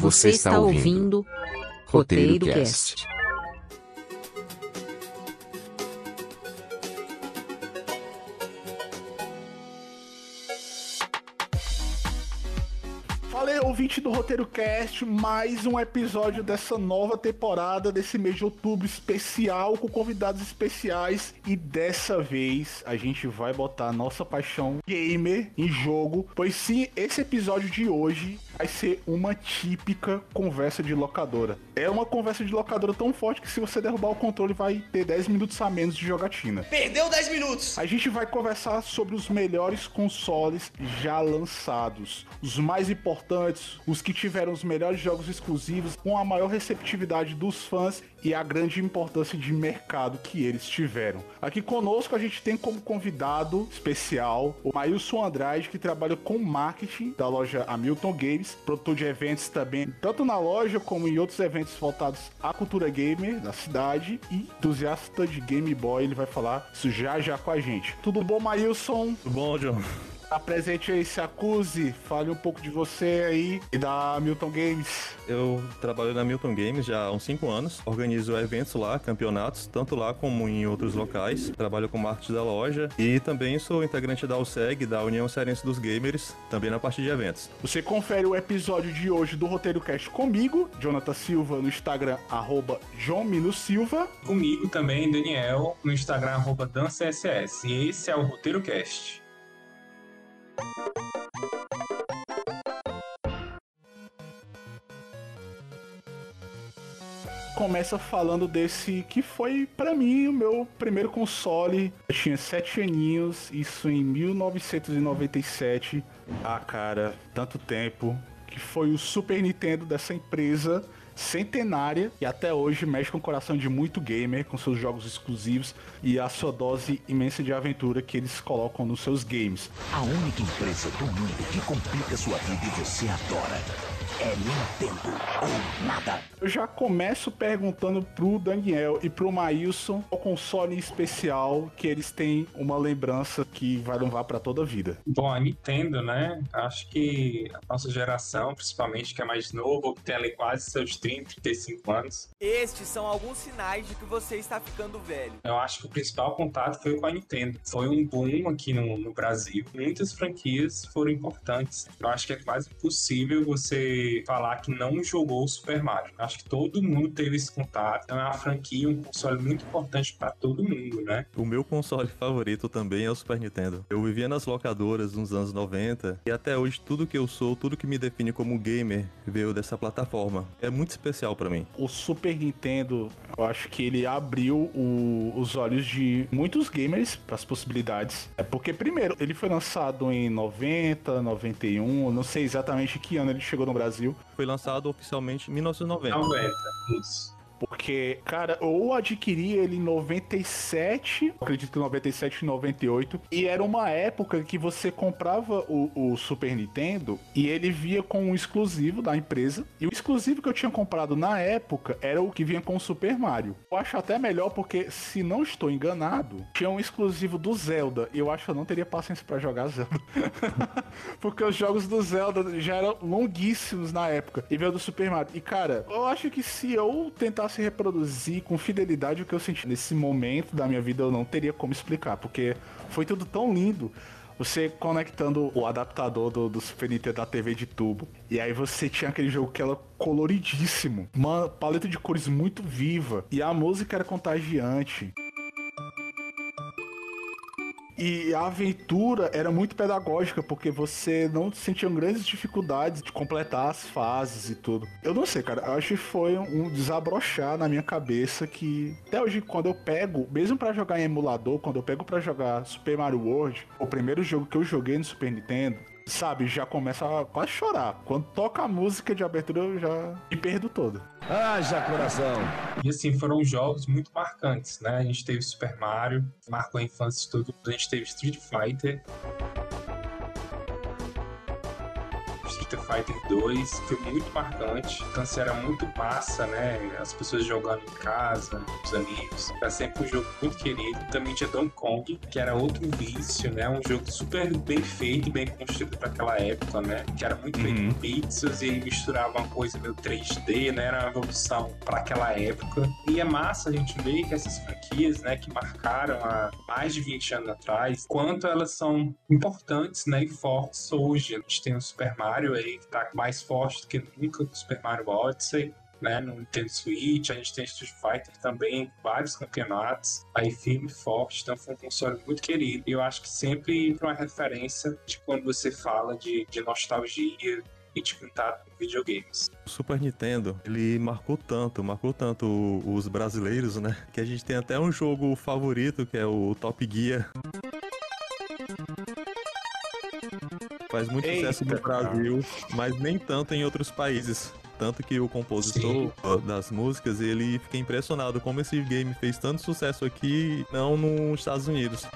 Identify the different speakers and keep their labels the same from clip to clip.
Speaker 1: Você está ouvindo Roteiro Cast.
Speaker 2: Fala aí, ouvinte do Roteiro Cast, mais um episódio dessa nova temporada, desse mês de outubro especial, com convidados especiais. E dessa vez a gente vai botar nossa paixão gamer em jogo, pois sim, esse episódio de hoje vai ser uma típica conversa de locadora. É uma conversa de locadora tão forte que se você derrubar o controle vai ter 10 minutos a menos de jogatina.
Speaker 3: Perdeu 10 minutos!
Speaker 2: A gente vai conversar sobre os melhores consoles já lançados, os mais importantes, os que tiveram os melhores jogos exclusivos, com a maior receptividade dos fãs e a grande importância de mercado que eles tiveram. Aqui conosco a gente tem como convidado especial o Mailson Andrade, que trabalha com marketing da loja Hamilton Games, produtor de eventos também, tanto na loja como em outros eventos voltados à cultura gamer da cidade e entusiasta de Game Boy. Ele vai falar isso já já com a gente. Tudo bom, Mailson?
Speaker 4: Tudo bom, John?
Speaker 2: Apresente aí, se acuse, fale um pouco de você aí e da Milton Games.
Speaker 4: Eu trabalho na Milton Games já há uns 5 anos, organizo eventos lá, campeonatos, tanto lá como em outros locais. Trabalho com marketing da loja e também sou integrante da USEG, da União Cearense dos Gamers, também na parte de eventos.
Speaker 2: Você confere o episódio de hoje do Roteiro Cast comigo, Jonathan Silva, no Instagram, arroba Silva.
Speaker 5: Comigo também, Daniel, no Instagram, arroba DanCSS. E esse é o Roteiro Cast.
Speaker 2: Começa falando desse que foi para mim o meu primeiro console. Eu tinha sete aninhos, isso em 1997. Ah, cara, tanto tempo. Que foi o Super Nintendo dessa empresa centenária e até hoje mexe com o coração de muito gamer, com seus jogos exclusivos e a sua dose imensa de aventura que eles colocam nos seus games.
Speaker 6: A única empresa do mundo que complica sua vida e você adora é Nintendo ou nada.
Speaker 2: Eu já começo perguntando pro Daniel e pro Maílson o console especial que eles têm uma lembrança que vai levar para toda a vida.
Speaker 5: Bom, a Nintendo, né? Acho que a nossa geração, principalmente que é mais novo, que tem ali quase seus 30, 35 anos.
Speaker 3: Estes são alguns sinais de que você está ficando velho.
Speaker 5: Eu acho que o principal contato foi com a Nintendo. Foi um boom aqui no, no Brasil. Muitas franquias foram importantes. Eu acho que é quase impossível você falar que não jogou o Super Mario. Acho que todo mundo teve esse contato. Então é uma franquia, um console muito importante para todo mundo, né?
Speaker 4: O meu console favorito também é o Super Nintendo. Eu vivia nas locadoras nos anos 90 e até hoje tudo que eu sou, tudo que me define como gamer veio dessa plataforma. É muito especial para mim.
Speaker 2: O Super Nintendo, eu acho que ele abriu o, os olhos de muitos gamers para as possibilidades. É porque primeiro, ele foi lançado em 90, 91, não sei exatamente que ano ele chegou no Brasil Brasil.
Speaker 4: Foi lançado oficialmente em 1990.
Speaker 5: 90, isso.
Speaker 2: Porque, cara, eu adquiri ele em 97, acredito que 97 e 98, e era uma época que você comprava o, o, Super Nintendo e ele via com um exclusivo da empresa. E o exclusivo que eu tinha comprado na época era o que vinha com o Super Mario. Eu acho até melhor porque, se não estou enganado, tinha um exclusivo do Zelda. E eu acho que eu não teria paciência para jogar Zelda. porque os jogos do Zelda já eram longuíssimos na época. E veio do Super Mario. E, cara, eu acho que se eu tentar se reproduzir com fidelidade o que eu senti nesse momento da minha vida, eu não teria como explicar, porque foi tudo tão lindo. Você conectando o adaptador do, do Super Nintendo da TV de tubo. E aí você tinha aquele jogo que era coloridíssimo. Uma paleta de cores muito viva. E a música era contagiante. E a aventura era muito pedagógica, porque você não sentia grandes dificuldades de completar as fases e tudo. Eu não sei, cara. Acho que foi um desabrochar na minha cabeça que até hoje, quando eu pego, mesmo para jogar em emulador, quando eu pego para jogar Super Mario World, o primeiro jogo que eu joguei no Super Nintendo, sabe, já começa a quase chorar. Quando toca a música de abertura, eu já me perdo todo.
Speaker 6: Haja coração!
Speaker 5: E assim, foram jogos muito marcantes, né? A gente teve Super Mario, marcou a infância de todo a gente teve Street Fighter. Street Fighter 2 foi muito marcante. Então, assim, era muito massa, né? As pessoas jogando em casa, os amigos. Era sempre um jogo muito querido. Também tinha Donkey Kong, que era outro vício, né? Um jogo super bem feito e bem construído para aquela época, né? Que era muito feito em pixels e ele misturava uma coisa meio 3D, né? Era uma evolução para aquela época. E é massa a gente ver que essas franquias, né, que marcaram há mais de 20 anos atrás, quanto elas são importantes, né, e fortes hoje. A gente tem o Super Mario aí que tá mais forte do que nunca, o Super Mario Odyssey né, no Nintendo Switch, a gente tem Street Fighter também, vários campeonatos, aí firme e forte, então foi um console muito querido. E eu acho que sempre uma referência de quando você fala de, de nostalgia e de contato com videogames.
Speaker 4: O Super Nintendo, ele marcou tanto, marcou tanto os brasileiros, né? Que a gente tem até um jogo favorito, que é o Top Gear. Faz muito
Speaker 2: Eita,
Speaker 4: sucesso no Brasil, mas nem tanto em outros países. Tanto que o compositor ó, das músicas, ele fica impressionado como esse game fez tanto sucesso aqui, não nos Estados Unidos.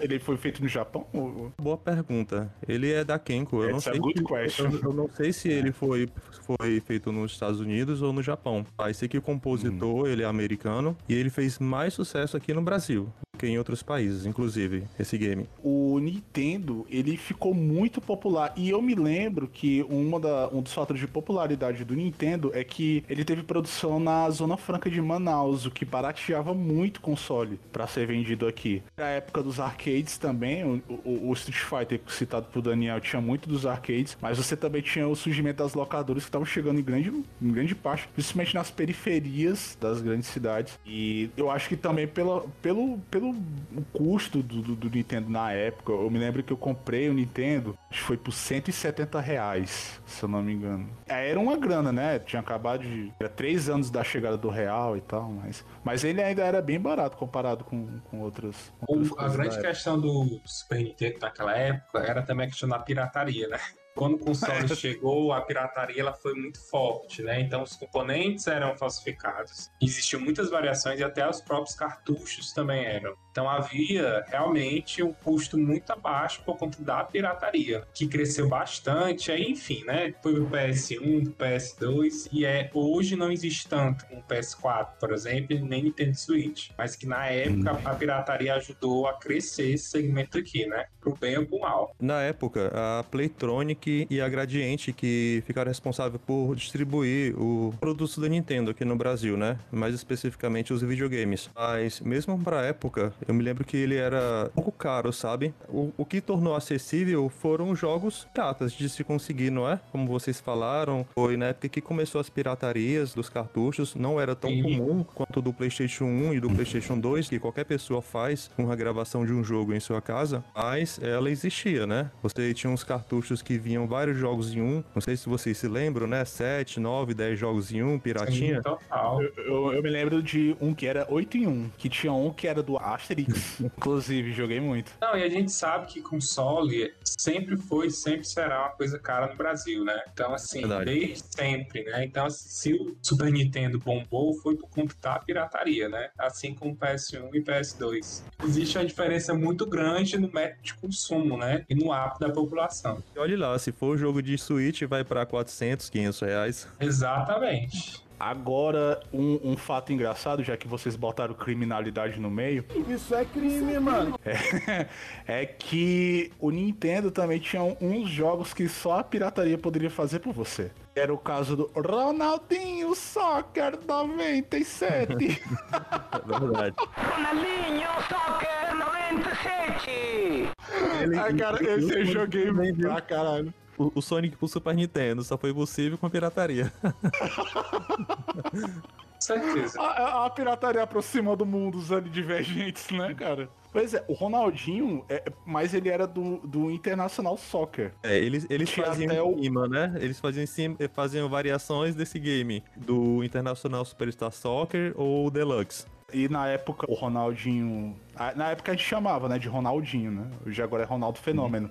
Speaker 2: Ele foi feito no Japão? ou-
Speaker 4: Boa pergunta. Ele é da Kenko. Eu não
Speaker 2: It's a
Speaker 4: sei
Speaker 2: good
Speaker 4: se,
Speaker 2: question.
Speaker 4: Eu, eu não sei se ele foi, foi feito nos Estados Unidos ou no Japão. Aí sei que o compositor, ele é americano e ele fez mais sucesso aqui no Brasil que em outros países, inclusive, esse game.
Speaker 2: o Nintendo ele ficou muito popular e eu me lembro que uma da, um dos fatores de popularidade do Nintendo é que ele teve produção na Zona Franca de Manaus, o que barateava muito o console para ser vendido aqui. Na época dos arcades também, o, o- o Street Fighter citado por Daniel tinha muito dos arcades, mas você também tinha o surgimento das locadoras que estavam chegando em grande, em grande parte, principalmente nas periferias das grandes cidades. E eu acho que também pela, pelo, pelo o custo do, do- do Nintendo na época, eu me lembro que eu comprei o Nintendo, acho que foi por 170 reais, se eu não me engano. É, Era uma grana, né? Tinha acabado de. Era três anos da chegada do real e tal, mas. Mas ele ainda era bem barato comparado com, com outras. com outras
Speaker 5: a grande questão do Super Nintendo naquela época era também a questão da pirataria, né? Quando o console chegou, a pirataria ela foi muito forte, né? Então os componentes eram falsificados. Existiam muitas variações e até os próprios cartuchos também eram. Então havia realmente um custo muito abaixo por conta da pirataria, que cresceu bastante. Aí, enfim, né? Foi o PS1, o PS2 e é hoje não existe tanto o PS4, por exemplo, nem Nintendo Switch, mas que na época a pirataria ajudou a crescer esse segmento aqui, né? Pro bem ou pro mal.
Speaker 4: Na época, a Playtronic e a Gradiente que ficaram responsáveis por distribuir o produto da Nintendo aqui no Brasil, né? Mais especificamente os videogames. Mas mesmo pra época, eu me lembro que ele era um pouco caro, sabe? O, o que tornou acessível foram os jogos piratas de se conseguir, não é? Como vocês falaram, foi na época que começou as piratarias dos cartuchos, não era tão
Speaker 5: Sim.
Speaker 4: comum quanto do PlayStation 1 e do PlayStation 2, que qualquer pessoa faz uma gravação de um jogo em sua casa, mas ela existia, né? Você tinha uns cartuchos que vinham vários jogos em um, não sei se vocês se lembram, né? 7, 9, 10 jogos em um, piratinha.
Speaker 5: Total.
Speaker 2: Eu, eu me lembro de um que era 8 em 1, que tinha um que era do Asterix. Inclusive, joguei muito.
Speaker 5: Não, e a gente sabe que console sempre foi, sempre será uma coisa cara no Brasil, né? Então, assim,
Speaker 4: Verdade.
Speaker 5: desde sempre, né? Então, assim, se o Super Nintendo bombou, foi por conta da pirataria, né? Assim como o PS1 e PS2. Existe uma diferença muito grande no método de consumo, né? E no hábito da população.
Speaker 4: E olha lá, se for jogo de Switch, vai pra 400, 500 reais.
Speaker 5: Exatamente.
Speaker 2: Agora, um, um fato engraçado, já que vocês botaram criminalidade no meio. Isso é crime, mano. É, que o Nintendo também tinha uns jogos que só a pirataria poderia fazer por você. Era o caso do Ronaldinho Soccer 97.
Speaker 4: É verdade.
Speaker 2: Ai, cara, esse eu joguei pra caralho.
Speaker 4: O, o Sonic pro Super Nintendo só foi possível com a pirataria.
Speaker 5: Certeza.
Speaker 2: A, a- a pirataria aproxima do mundo usando divergentes, né, cara? Pois é, o Ronaldinho, é, mas ele era do, do Internacional Soccer.
Speaker 4: É, eles, eles faziam
Speaker 2: até o-
Speaker 4: em cima, né? Eles faziam, faziam variações desse game, do Internacional Superstar Soccer ou Deluxe.
Speaker 2: E na época, o Ronaldinho. Na época a gente chamava, né, de Ronaldinho, né? Hoje agora é Ronaldo Fenômeno.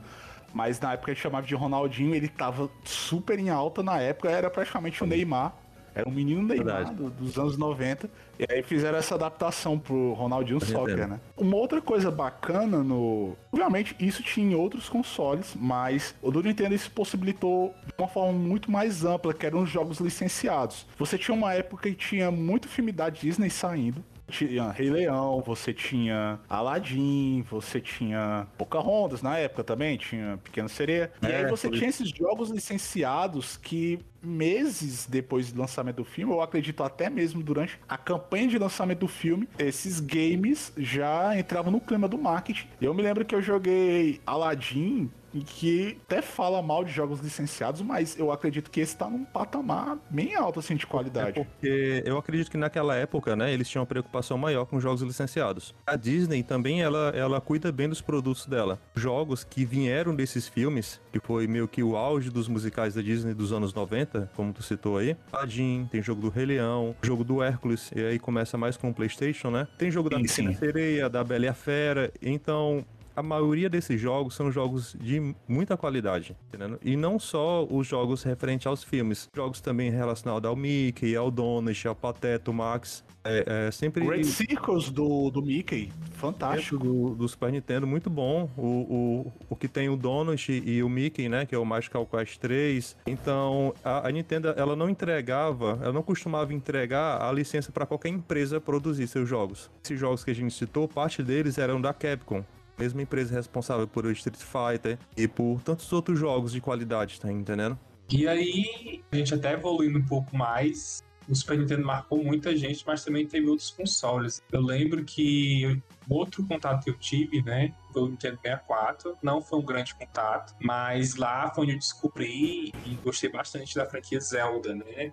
Speaker 2: Mas na época gente chamava de Ronaldinho, ele tava super em alta na época, era praticamente o Neymar. Era um menino Neymar do- dos anos 90. E aí fizeram essa adaptação pro Ronaldinho
Speaker 4: Entendo.
Speaker 2: Soccer, né? Uma outra coisa bacana no. Obviamente, isso tinha em outros consoles, mas o do Nintendo isso possibilitou de uma forma muito mais ampla, que eram os jogos licenciados. Você tinha uma época que tinha muito filme da Disney saindo. Tinha Rei Leão, você tinha Aladdin, você tinha Pocahontas na época também, tinha Pequena Sereia. E
Speaker 4: É,
Speaker 2: aí você
Speaker 4: foi
Speaker 2: tinha esses jogos licenciados que meses depois do lançamento do filme, eu acredito até mesmo durante a campanha de lançamento do filme, esses games já entravam no clima do marketing. Eu me lembro que eu joguei Aladdin e que até fala mal de jogos licenciados, mas eu acredito que esse tá num patamar bem alto assim de
Speaker 4: É
Speaker 2: qualidade.
Speaker 4: porque eu acredito que naquela época, né, eles tinham uma preocupação maior com jogos licenciados. A Disney também, ela, ela cuida bem dos produtos dela. Jogos que vieram desses filmes, que foi meio que o auge dos musicais da Disney dos anos 90, como tu citou aí. Aladdin, tem jogo do Rei Leão, jogo do Hércules, e aí começa mais com o Playstation, né? Tem jogo da
Speaker 2: sim.
Speaker 4: Sereia, da Bela e a Fera, então... A maioria desses jogos são jogos de muita qualidade, entendeu? E não só os jogos referentes aos filmes, jogos também relacionados ao Mickey, ao Donald, ao Pateta, ao Max. É, é sempre
Speaker 2: Great Circles do, do Mickey, fantástico.
Speaker 4: do, do Super Nintendo, muito bom. O, o, o que tem o Donald e o Mickey, né? Que é o Magical Quest 3. Então, a, a Nintendo, ela não entregava, ela não costumava entregar a licença para qualquer empresa produzir seus jogos. Esses jogos que a gente citou, parte deles eram da Capcom. Mesma empresa responsável por Street Fighter e por tantos outros jogos de qualidade, tá entendendo?
Speaker 5: E aí, a gente até evoluindo um pouco mais, o Super Nintendo marcou muita gente, mas também teve outros consoles. Eu lembro que outro contato que eu tive, né, foi o Nintendo 64. Não foi um grande contato, mas lá foi onde eu descobri e gostei bastante da franquia Zelda, né?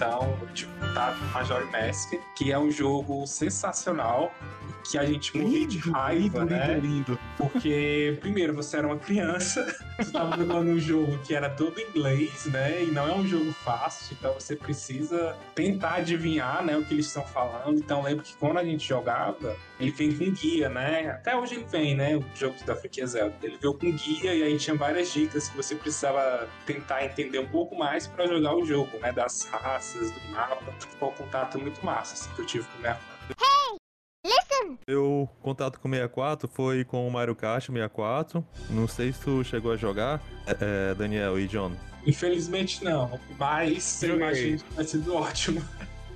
Speaker 5: Então, contato com Majora Mask, que é um jogo sensacional, que a gente morria de raiva,
Speaker 2: lindo,
Speaker 5: né?
Speaker 2: lindo, lindo.
Speaker 5: Porque, primeiro, você era uma criança, você tava jogando um jogo que era todo inglês, né? E não é um jogo fácil, então você precisa tentar adivinhar, né, o que eles estão falando. Então, lembro que quando a gente jogava, ele vem com guia, né? Até hoje ele vem, né? O jogo da franquia Zelda. Ele veio com guia e aí tinha várias dicas que você precisava tentar entender um pouco mais pra jogar o jogo, né? Das raças, do mapa. Foi um contato muito massa assim, que eu tive com o minha
Speaker 4: Meu contato com o 64 foi com o Mario Kart 64. Não sei se tu chegou a jogar, é, Daniel e John.
Speaker 5: Infelizmente não, mas eu imagino que vai ser ótimo.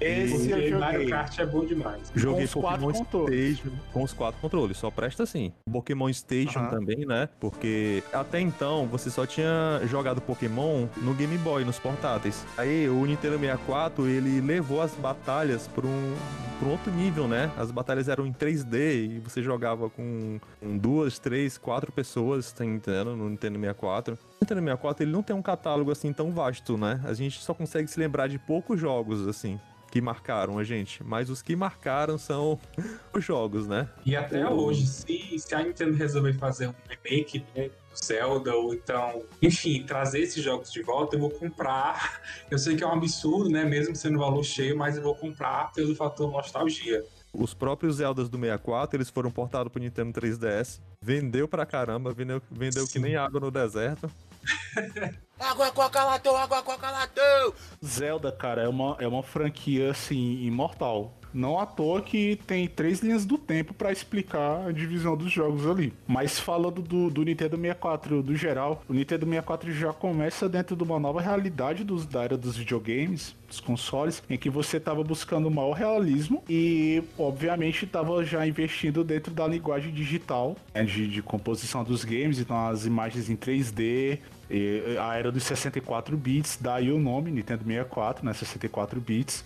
Speaker 2: Esse eu
Speaker 5: Porque Mario
Speaker 2: joguei.
Speaker 5: Kart é bom demais.
Speaker 4: Joguei
Speaker 2: os quatro
Speaker 4: Pokémon
Speaker 2: controles.
Speaker 4: Station com os quatro controles, só presta assim. Pokémon Station
Speaker 2: Aham.
Speaker 4: também, né? Porque até então você só tinha jogado Pokémon no Game Boy, nos portáteis. Aí o Nintendo 64 ele levou as batalhas para um, pra um outro nível, né? As batalhas eram em 3D e você jogava com, com duas, três, quatro pessoas, tá entendendo? No Nintendo 64. O Nintendo 64 ele não tem um catálogo assim tão vasto, né? A gente só consegue se lembrar de poucos jogos assim. Que marcaram a gente, mas os que marcaram são os jogos, né?
Speaker 5: E até hoje, se, se a Nintendo resolver fazer um remake né, do Zelda, ou então, enfim, trazer esses jogos de volta, eu vou comprar. Eu sei que é um absurdo, né? Mesmo sendo valor cheio, mas eu vou comprar pelo fator nostalgia.
Speaker 4: Os próprios Zeldas do 64, eles foram portados pro Nintendo 3DS. Vendeu pra caramba, vendeu, vendeu que nem água no deserto.
Speaker 3: Água, coca, latão, água, coca, latão.
Speaker 2: Zelda, cara, é uma, é uma franquia, assim, imortal. Não à toa que tem três linhas do tempo pra explicar a divisão dos jogos ali. Mas falando do, do Nintendo 64 do geral, o Nintendo 64 já começa dentro de uma nova realidade dos, da era dos videogames, dos consoles, em que você tava buscando o maior realismo e, obviamente, tava já investindo dentro da linguagem digital, né, de, de composição dos games, então as imagens em 3D, e a era dos 64 bits, daí o nome Nintendo 64, né, 64 bits.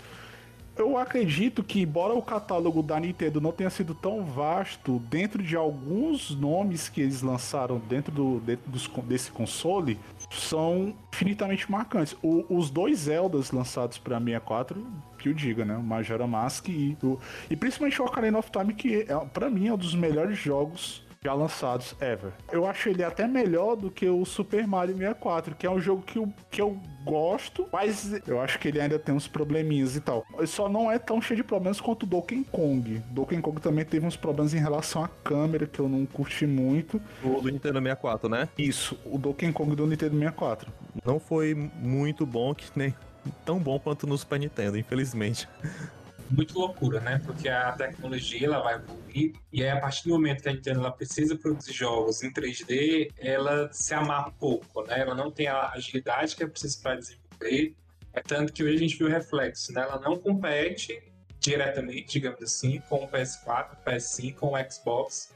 Speaker 2: Eu acredito que, embora o catálogo da Nintendo não tenha sido tão vasto, dentro de alguns nomes que eles lançaram dentro, do, dentro dos desse console, são infinitamente marcantes. O- os dois Zeldas lançados para 64, que eu diga, né? O Majora Mask e, o, e principalmente o Ocarina of Time, que é, para mim é um dos melhores jogos já lançados ever. Eu acho ele até melhor do que o Super Mario 64, que é um jogo que eu, que eu gosto, mas eu acho que ele ainda tem uns probleminhas e tal. Ele só não é tão cheio de problemas quanto o Donkey Kong. Donkey Kong também teve uns problemas em relação à câmera que eu não curti muito.
Speaker 4: O do Nintendo 64, né?
Speaker 2: Isso, o Donkey Kong do Nintendo 64.
Speaker 4: Não foi muito bom que nem tão bom quanto no Super Nintendo, infelizmente.
Speaker 5: Muito loucura, né? Porque a tecnologia ela vai evoluir e aí a partir do momento que a Nintendo ela precisa produzir jogos em 3D, ela se amarra um pouco, né? Ela não tem a agilidade que é preciso para desenvolver. É tanto que hoje a gente viu o reflexo, né? Ela não compete diretamente, digamos assim, com o PS4, o PS5, com o Xbox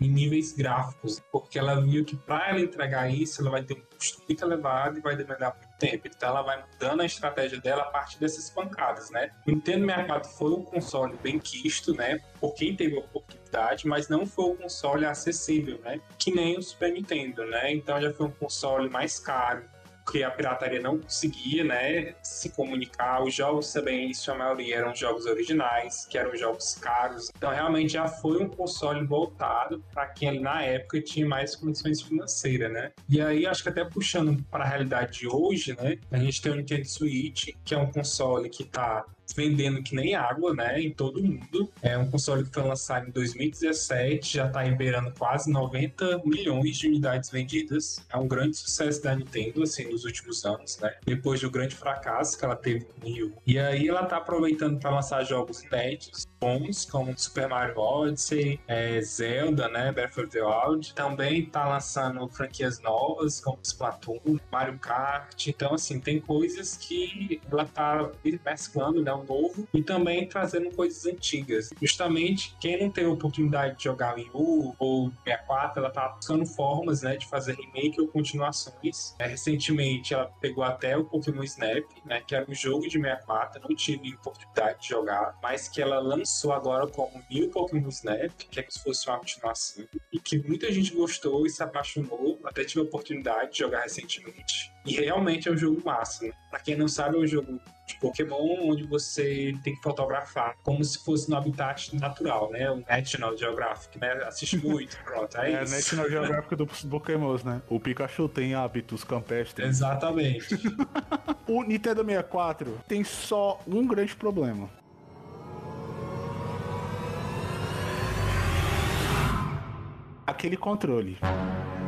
Speaker 5: em níveis gráficos, porque ela viu que para ela entregar isso, ela vai ter um custo muito elevado e vai demandar tempo. Então ela vai mudando a estratégia dela a partir dessas pancadas, né? O Nintendo 64 foi um console bem quisto, né? Por quem teve a oportunidade, mas não foi um console acessível, né? Que nem o Super Nintendo, né? Então já foi um console mais caro, porque a pirataria não conseguia, né, se comunicar. Os jogos também, em sua maioria, eram jogos originais, que eram jogos caros. Então, realmente, já foi um console voltado para quem na época tinha mais condições financeiras, né? E aí, acho que até puxando para a realidade de hoje, né, a gente tem o Nintendo Switch, que é um console que está vendendo que nem água, né, em todo mundo. É um console que foi lançado em 2017, já está beirando quase 90 milhões de unidades vendidas. É um grande sucesso da Nintendo, assim, nos últimos anos, né? Depois do grande fracasso que ela teve com o Wii. E aí ela está aproveitando para lançar jogos inéditos, bons, como Super Mario Odyssey, é, Zelda, né, Breath of the Wild. Também está lançando franquias novas, como Splatoon, Mario Kart. Então, assim, tem coisas que ela está mesclando, né, um novo e também trazendo coisas antigas. Justamente quem não teve a oportunidade de jogar Wii U ou 64, ela tá buscando formas, né, de fazer remake ou continuações. É, recentemente ela pegou até o Pokémon Snap, né, que era um jogo de 64, não tive oportunidade de jogar, mas que ela lançou agora como New Pokémon Snap, que é como se fosse uma continuação, e que muita gente gostou e se apaixonou, até tive a oportunidade de jogar recentemente. E realmente é um jogo massa, né? Pra quem não sabe, é um jogo de Pokémon onde você tem que fotografar como se fosse no habitat natural, né? O National Geographic, né? Assiste muito, pronto, é,
Speaker 2: É,
Speaker 5: isso.
Speaker 2: National Geographic dos Pokémons, né? O Pikachu tem hábitos campestres.
Speaker 5: Exatamente.
Speaker 2: O Nintendo 64 tem só um grande problema. Aquele controle.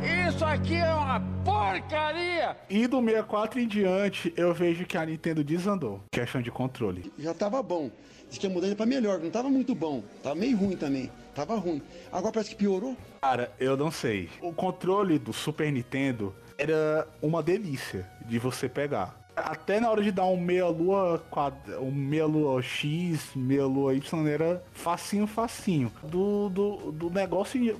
Speaker 7: Isso aqui é uma porcaria!
Speaker 2: E do 64 em diante, eu vejo que a Nintendo desandou. Questão de controle.
Speaker 8: já tava bom. Diz que ia mudar ele pra melhor, não tava muito bom. Tava meio ruim também. Tava ruim. Agora parece que piorou.
Speaker 2: Cara, eu não sei. O controle do Super Nintendo era uma delícia de você pegar. Até na hora de dar um meia-lua quadra, um meia-lua X, meia-lua Y, era facinho, facinho. Do, do, do negócio.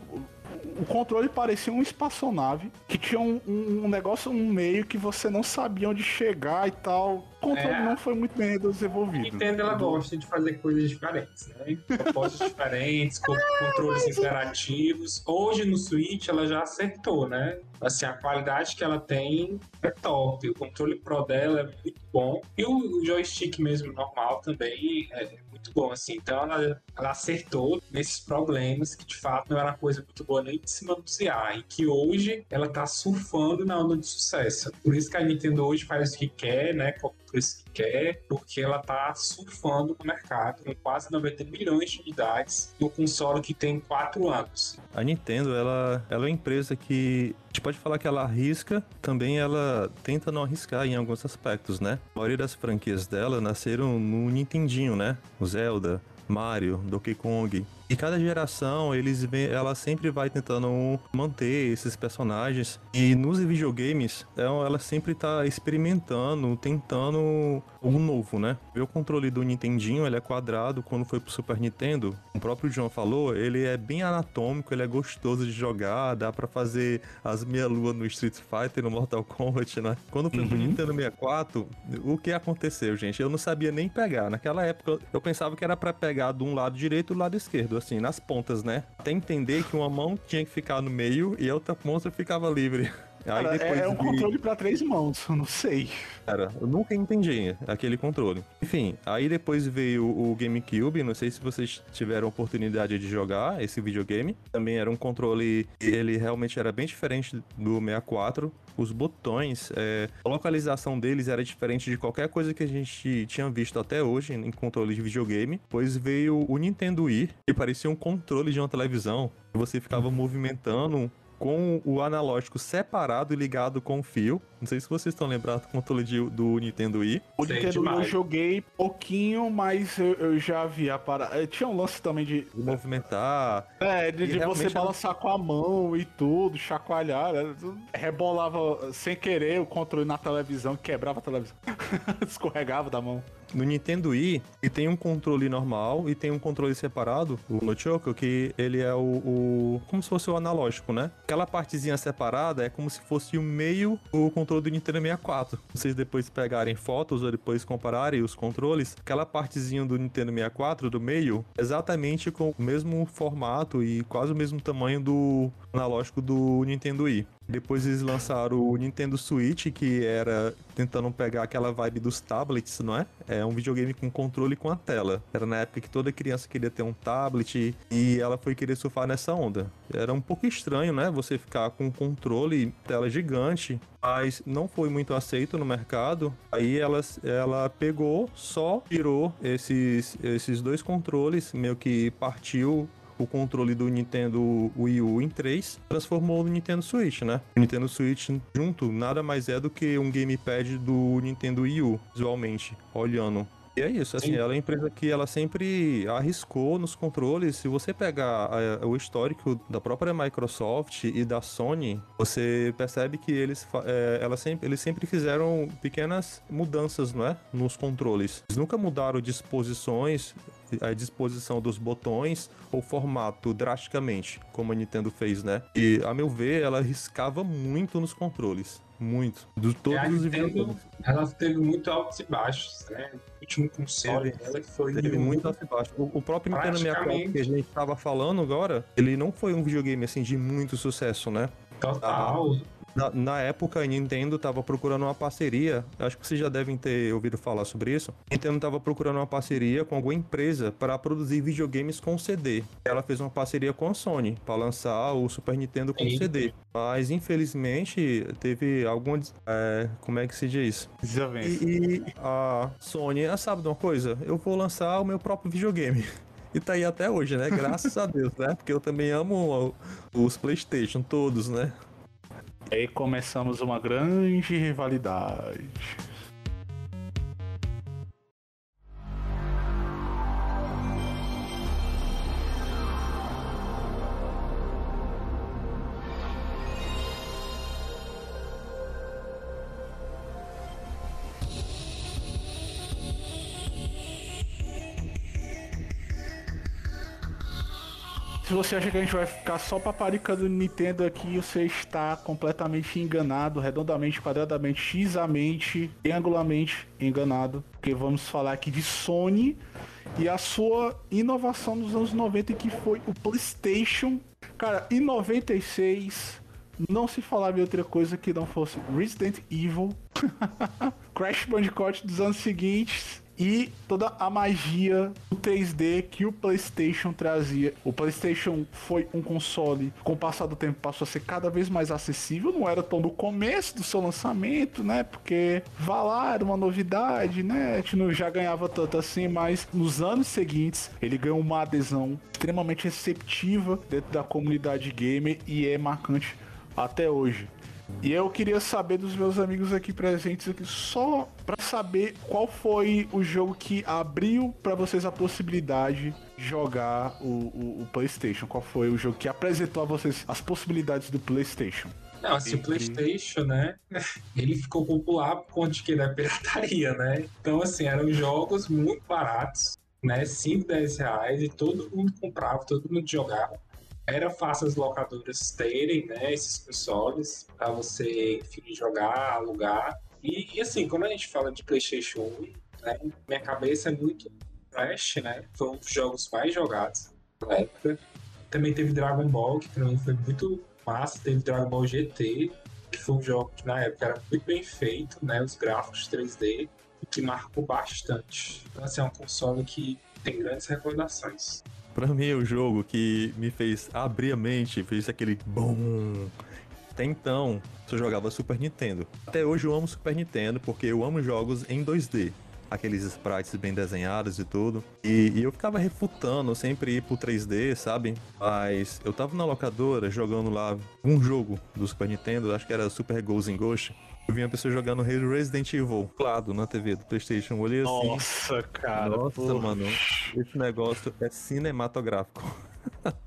Speaker 2: O controle parecia uma espaçonave que tinha um, um- um negócio no meio que você não sabia onde chegar e tal. O controle
Speaker 5: É.
Speaker 2: não foi muito bem desenvolvido.
Speaker 5: Nintendo ela gosta de fazer coisas diferentes, né? Propostas diferentes, com controles interativos. Hoje no Switch ela já acertou, né? Assim, a qualidade que ela tem é top. O controle Pro dela é muito bom. E o joystick mesmo normal também é muito bom, assim. Então ela, ela acertou nesses problemas que de fato não era uma coisa muito boa nem de se manusear. E que hoje ela tá surfando na onda de sucesso. Por isso que a Nintendo hoje faz o que quer, né? Que quer, porque ela tá surfando no mercado com quase 90 milhões de unidades no console que tem 4 anos.
Speaker 4: A Nintendo, ela, ela é uma empresa que a gente pode falar que ela arrisca, também ela tenta não arriscar em alguns aspectos, né? A maioria das franquias dela nasceram no Nintendinho, né? O Zelda, Mario, Donkey Kong. E cada geração, eles vê- ela sempre vai tentando manter esses personagens. E nos videogames, ela ela sempre tá experimentando, tentando algo novo, né? O controle do Nintendinho, ele é quadrado. Quando foi pro Super Nintendo, o próprio João falou, ele é bem anatômico, ele é gostoso de jogar, dá pra fazer as meia-lua no Street Fighter, no Mortal Kombat, né? Quando foi pro Nintendo 64, o que aconteceu, gente? Eu não sabia nem pegar. Naquela época, eu pensava que era pra pegar de um lado direito e do lado esquerdo, assim, nas pontas, né? Até entender que uma mão tinha que ficar no meio e a outra ponta ficava livre.
Speaker 2: Cara, é, é um controle pra três mãos, eu não sei.
Speaker 4: Cara, eu nunca entendi aquele controle. Enfim, aí depois veio o GameCube, não sei se vocês tiveram oportunidade de jogar esse videogame. Também era um controle, ele realmente era bem diferente do 64. Os botões, é, a localização deles era diferente de qualquer coisa que a gente tinha visto até hoje em controle de videogame. Depois veio o Nintendo Wii, que parecia um controle de uma televisão. Você ficava movimentando com o analógico separado e ligado com o fio. Não sei se vocês estão lembrados do controle de- do Nintendo Wii.
Speaker 2: O
Speaker 5: Sei
Speaker 2: Nintendo Wii eu joguei pouquinho, mas eu, eu já vi a parada. Tinha um lance também de.
Speaker 4: De movimentar.
Speaker 2: É, de, de você
Speaker 4: realmente era-
Speaker 2: balançar com a mão e tudo, chacoalhar. né? Rebolava sem querer o controle na televisão, quebrava a televisão. Escorregava da mão.
Speaker 4: No Nintendo Wii, e tem um controle normal e tem um controle separado, o Nunchaku, que ele é o, o- como se fosse o analógico, né? Aquela partezinha separada é como se fosse o meio do controle do Nintendo 64. Vocês depois pegarem fotos ou depois compararem os controles, aquela partezinha do Nintendo 64 do meio, exatamente com o mesmo formato e quase o mesmo tamanho do analógico do Nintendo Wii. Depois eles lançaram o Nintendo Switch, que era tentando pegar aquela vibe dos tablets, não é? É um videogame com controle com a tela. Era na época que toda criança queria ter um tablet e ela foi querer surfar nessa onda. Era um pouco estranho, né? Você ficar com um controle, tela gigante, mas não foi muito aceito no mercado. Aí ela, ela pegou, só tirou esses, esses dois controles, meio que partiu o controle do Nintendo Wii U em 3, transformou no Nintendo Switch, né? O Nintendo Switch junto nada mais é do que um gamepad do Nintendo Wii U, visualmente, olhando. E é isso, assim,
Speaker 5: Sim.
Speaker 4: ela é uma empresa que ela sempre arriscou nos controles. Se você pegar eh, o histórico da própria Microsoft e da Sony, você percebe que eles, eh, ela sempre, eles sempre fizeram pequenas mudanças, não é? Nos controles. Eles nunca mudaram disposições, a disposição dos botões ou formato drasticamente, como a Nintendo fez, né? E, a meu ver, ela arriscava muito nos controles. Muito. De todos os
Speaker 5: Nintendo,
Speaker 4: videogames.
Speaker 5: ela teve muito altos e baixos, né? O último console
Speaker 4: Teve.
Speaker 5: dela que foi
Speaker 4: Teve muito alto e baixo. O, o próprio Nintendo 64
Speaker 5: Praticamente.
Speaker 4: que a gente tava falando agora, ele não foi um videogame assim de muito sucesso, né?
Speaker 5: total.
Speaker 4: Na, na época, a Nintendo tava procurando uma parceria. Acho que vocês já devem ter ouvido falar sobre isso. A Nintendo tava procurando uma parceria com alguma empresa para produzir videogames com CD. Ela fez uma parceria com a Sony para lançar o Super Nintendo com
Speaker 5: Eita.
Speaker 4: CD. Mas infelizmente teve alguma. é, como é que se diz?
Speaker 2: Desavença.
Speaker 4: E, e a Sony, ah, sabe de uma coisa? Eu vou lançar o meu próprio videogame. E tá aí até hoje, né? Graças a Deus, né? Porque eu também amo os PlayStation, todos, né?
Speaker 2: Aí começamos uma grande rivalidade. Você acha que a gente vai ficar só paparicando Nintendo aqui, você está completamente enganado, redondamente, quadradamente, xamente, triangulamente enganado. Porque vamos falar aqui de Sony e a sua inovação nos anos 90, que foi o PlayStation. Cara, em 96, não se falava em outra coisa que não fosse Resident Evil, Crash Bandicoot dos anos seguintes e toda a magia do 3D que o PlayStation trazia. O PlayStation foi um console, com o passar do tempo, passou a ser cada vez mais acessível. Não era tão no começo do seu lançamento, né? Porque vá lá, era uma novidade, né? A gente não já ganhava tanto assim, mas nos anos seguintes ele ganhou uma adesão extremamente receptiva dentro da comunidade gamer e é marcante até hoje. E eu queria saber dos meus amigos aqui presentes aqui só pra saber qual foi o jogo que abriu pra vocês a possibilidade de jogar o, o- o PlayStation. Qual foi o jogo que apresentou a vocês as possibilidades do PlayStation?
Speaker 5: Não, assim, o PlayStation, né? Ele ficou popular por conta de que da pirataria, né? Então, assim, eram jogos muito baratos, né? 5, 10 reais e todo mundo comprava, todo mundo jogava. Era fácil as locadoras terem, né? Esses consoles pra você, enfim, jogar, alugar. E, e, assim, quando a gente fala de PlayStation 1, né? Minha cabeça é muito Flash, né? Foi um dos jogos mais jogados na época. Também teve Dragon Ball, que também foi muito massa. Teve Dragon Ball GT, que foi um jogo que na época era muito bem feito, né? Os gráficos 3D, e que marcou bastante. Então, assim, é um console que tem grandes recordações.
Speaker 4: Pra mim, o jogo que me fez abrir a mente, fez aquele bom. Até então, eu jogava Super Nintendo. Até hoje eu amo Super Nintendo porque eu amo jogos em 2D. Aqueles sprites bem desenhados e tudo. E, e eu ficava refutando sempre ir pro 3D, sabe? Mas eu tava na locadora jogando lá um jogo do Super Nintendo, acho que era Super Ghosts in Ghost. Eu vi uma pessoa jogando Resident Evil claro na TV do PlayStation. Eu olhei assim.
Speaker 2: Nossa, cara.
Speaker 4: Nossa,
Speaker 2: pô.
Speaker 4: mano, esse negócio é cinematográfico.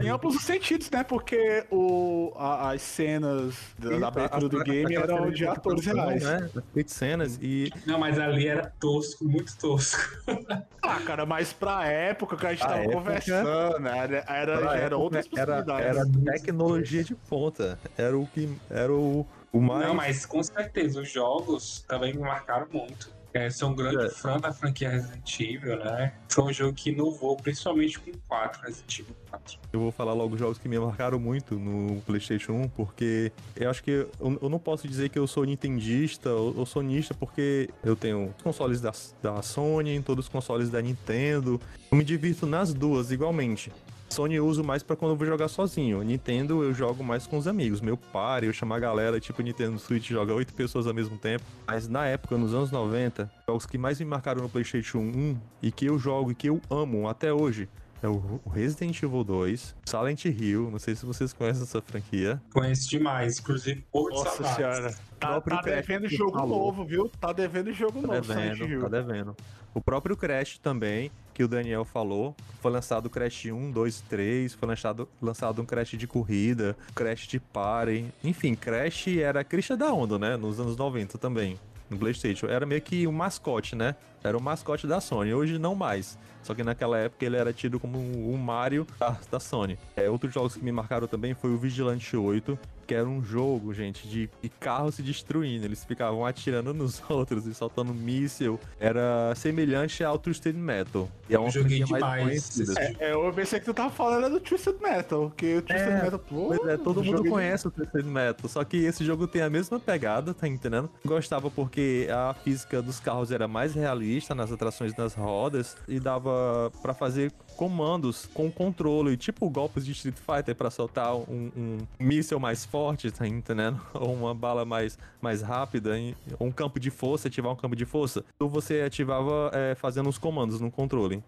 Speaker 2: Em amplos sentidos, né? Porque o, a- as cenas da, da abertura do game eram de atores reais.
Speaker 4: Né? As feitas cenas e
Speaker 5: Não, mas ali era tosco, muito tosco.
Speaker 2: Ah, cara, mas pra época que a gente
Speaker 4: Pra
Speaker 2: tava
Speaker 4: época-
Speaker 2: conversando, né? Era, era, era
Speaker 4: época,
Speaker 2: outras
Speaker 4: era,
Speaker 2: possibilidades.
Speaker 4: era tecnologia de ponta. Era o que. Era o, o mais.
Speaker 5: Não, mas com certeza, os jogos também me marcaram muito. É, sou um grande
Speaker 4: É.
Speaker 5: fã da franquia Resident Evil, né? Foi um jogo que inovou, principalmente com o 4, Resident Evil 4.
Speaker 4: Eu vou falar logo jogos que me marcaram muito no PlayStation 1, porque eu acho que eu, eu não posso dizer que eu sou nintendista ou, ou sonista, porque eu tenho os consoles da, da Sony, todos os consoles da Nintendo. Eu me divirto nas duas igualmente. Sony eu uso mais pra quando eu vou jogar sozinho. Nintendo eu jogo mais com os amigos. Meu par, eu chamo a galera, tipo Nintendo Switch, joga oito pessoas ao mesmo tempo. Mas na época, nos anos 90, jogos que mais me marcaram no PlayStation 1 e que eu jogo e que eu amo até hoje é o Resident Evil 2, Silent Hill, não sei se vocês conhecem essa franquia.
Speaker 5: Conheço demais, inclusive por
Speaker 2: Nossa
Speaker 5: saudades.
Speaker 2: senhora. Tá,
Speaker 4: próprio
Speaker 2: tá devendo jogo
Speaker 4: falou.
Speaker 2: novo, viu? Tá devendo jogo
Speaker 4: Tá
Speaker 2: novo, Silent
Speaker 4: devendo,
Speaker 2: Hill.
Speaker 4: tá devendo. O próprio Crash também, que o Daniel falou, foi lançado o Crash 1, 2, 3, foi lançado, lançado um Crash de corrida, Crash de party, enfim, Crash era a crista da onda, né, nos anos 90 também, no Playstation. Era meio que o mascote, né, era o mascote da Sony, hoje não mais. Só que naquela época ele era tido como o Mario da, da Sony. É, outros jogos que me marcaram também foi o Vigilante 8, que era um jogo, gente, de, de carro se destruindo. Eles ficavam atirando nos outros e soltando míssil. Era semelhante ao Twisted Metal. E é
Speaker 5: Eu joguei demais esse
Speaker 2: É, eu pensei que tu tava falando era do Twisted Metal, que o Twisted
Speaker 4: É,
Speaker 2: Metal, pô,
Speaker 4: Pois é, todo mundo conhece o Twisted Metal, só que esse jogo tem a mesma pegada, tá entendendo? Gostava porque a física dos carros era mais realista nas atrações das rodas e dava pra fazer comandos com controle, tipo golpes de Street Fighter pra soltar um, um míssil mais forte, tá entendendo? Ou uma bala mais, mais rápida, hein? ou um campo de força, ativar um campo de força. Então você ativava é, fazendo os comandos no controle.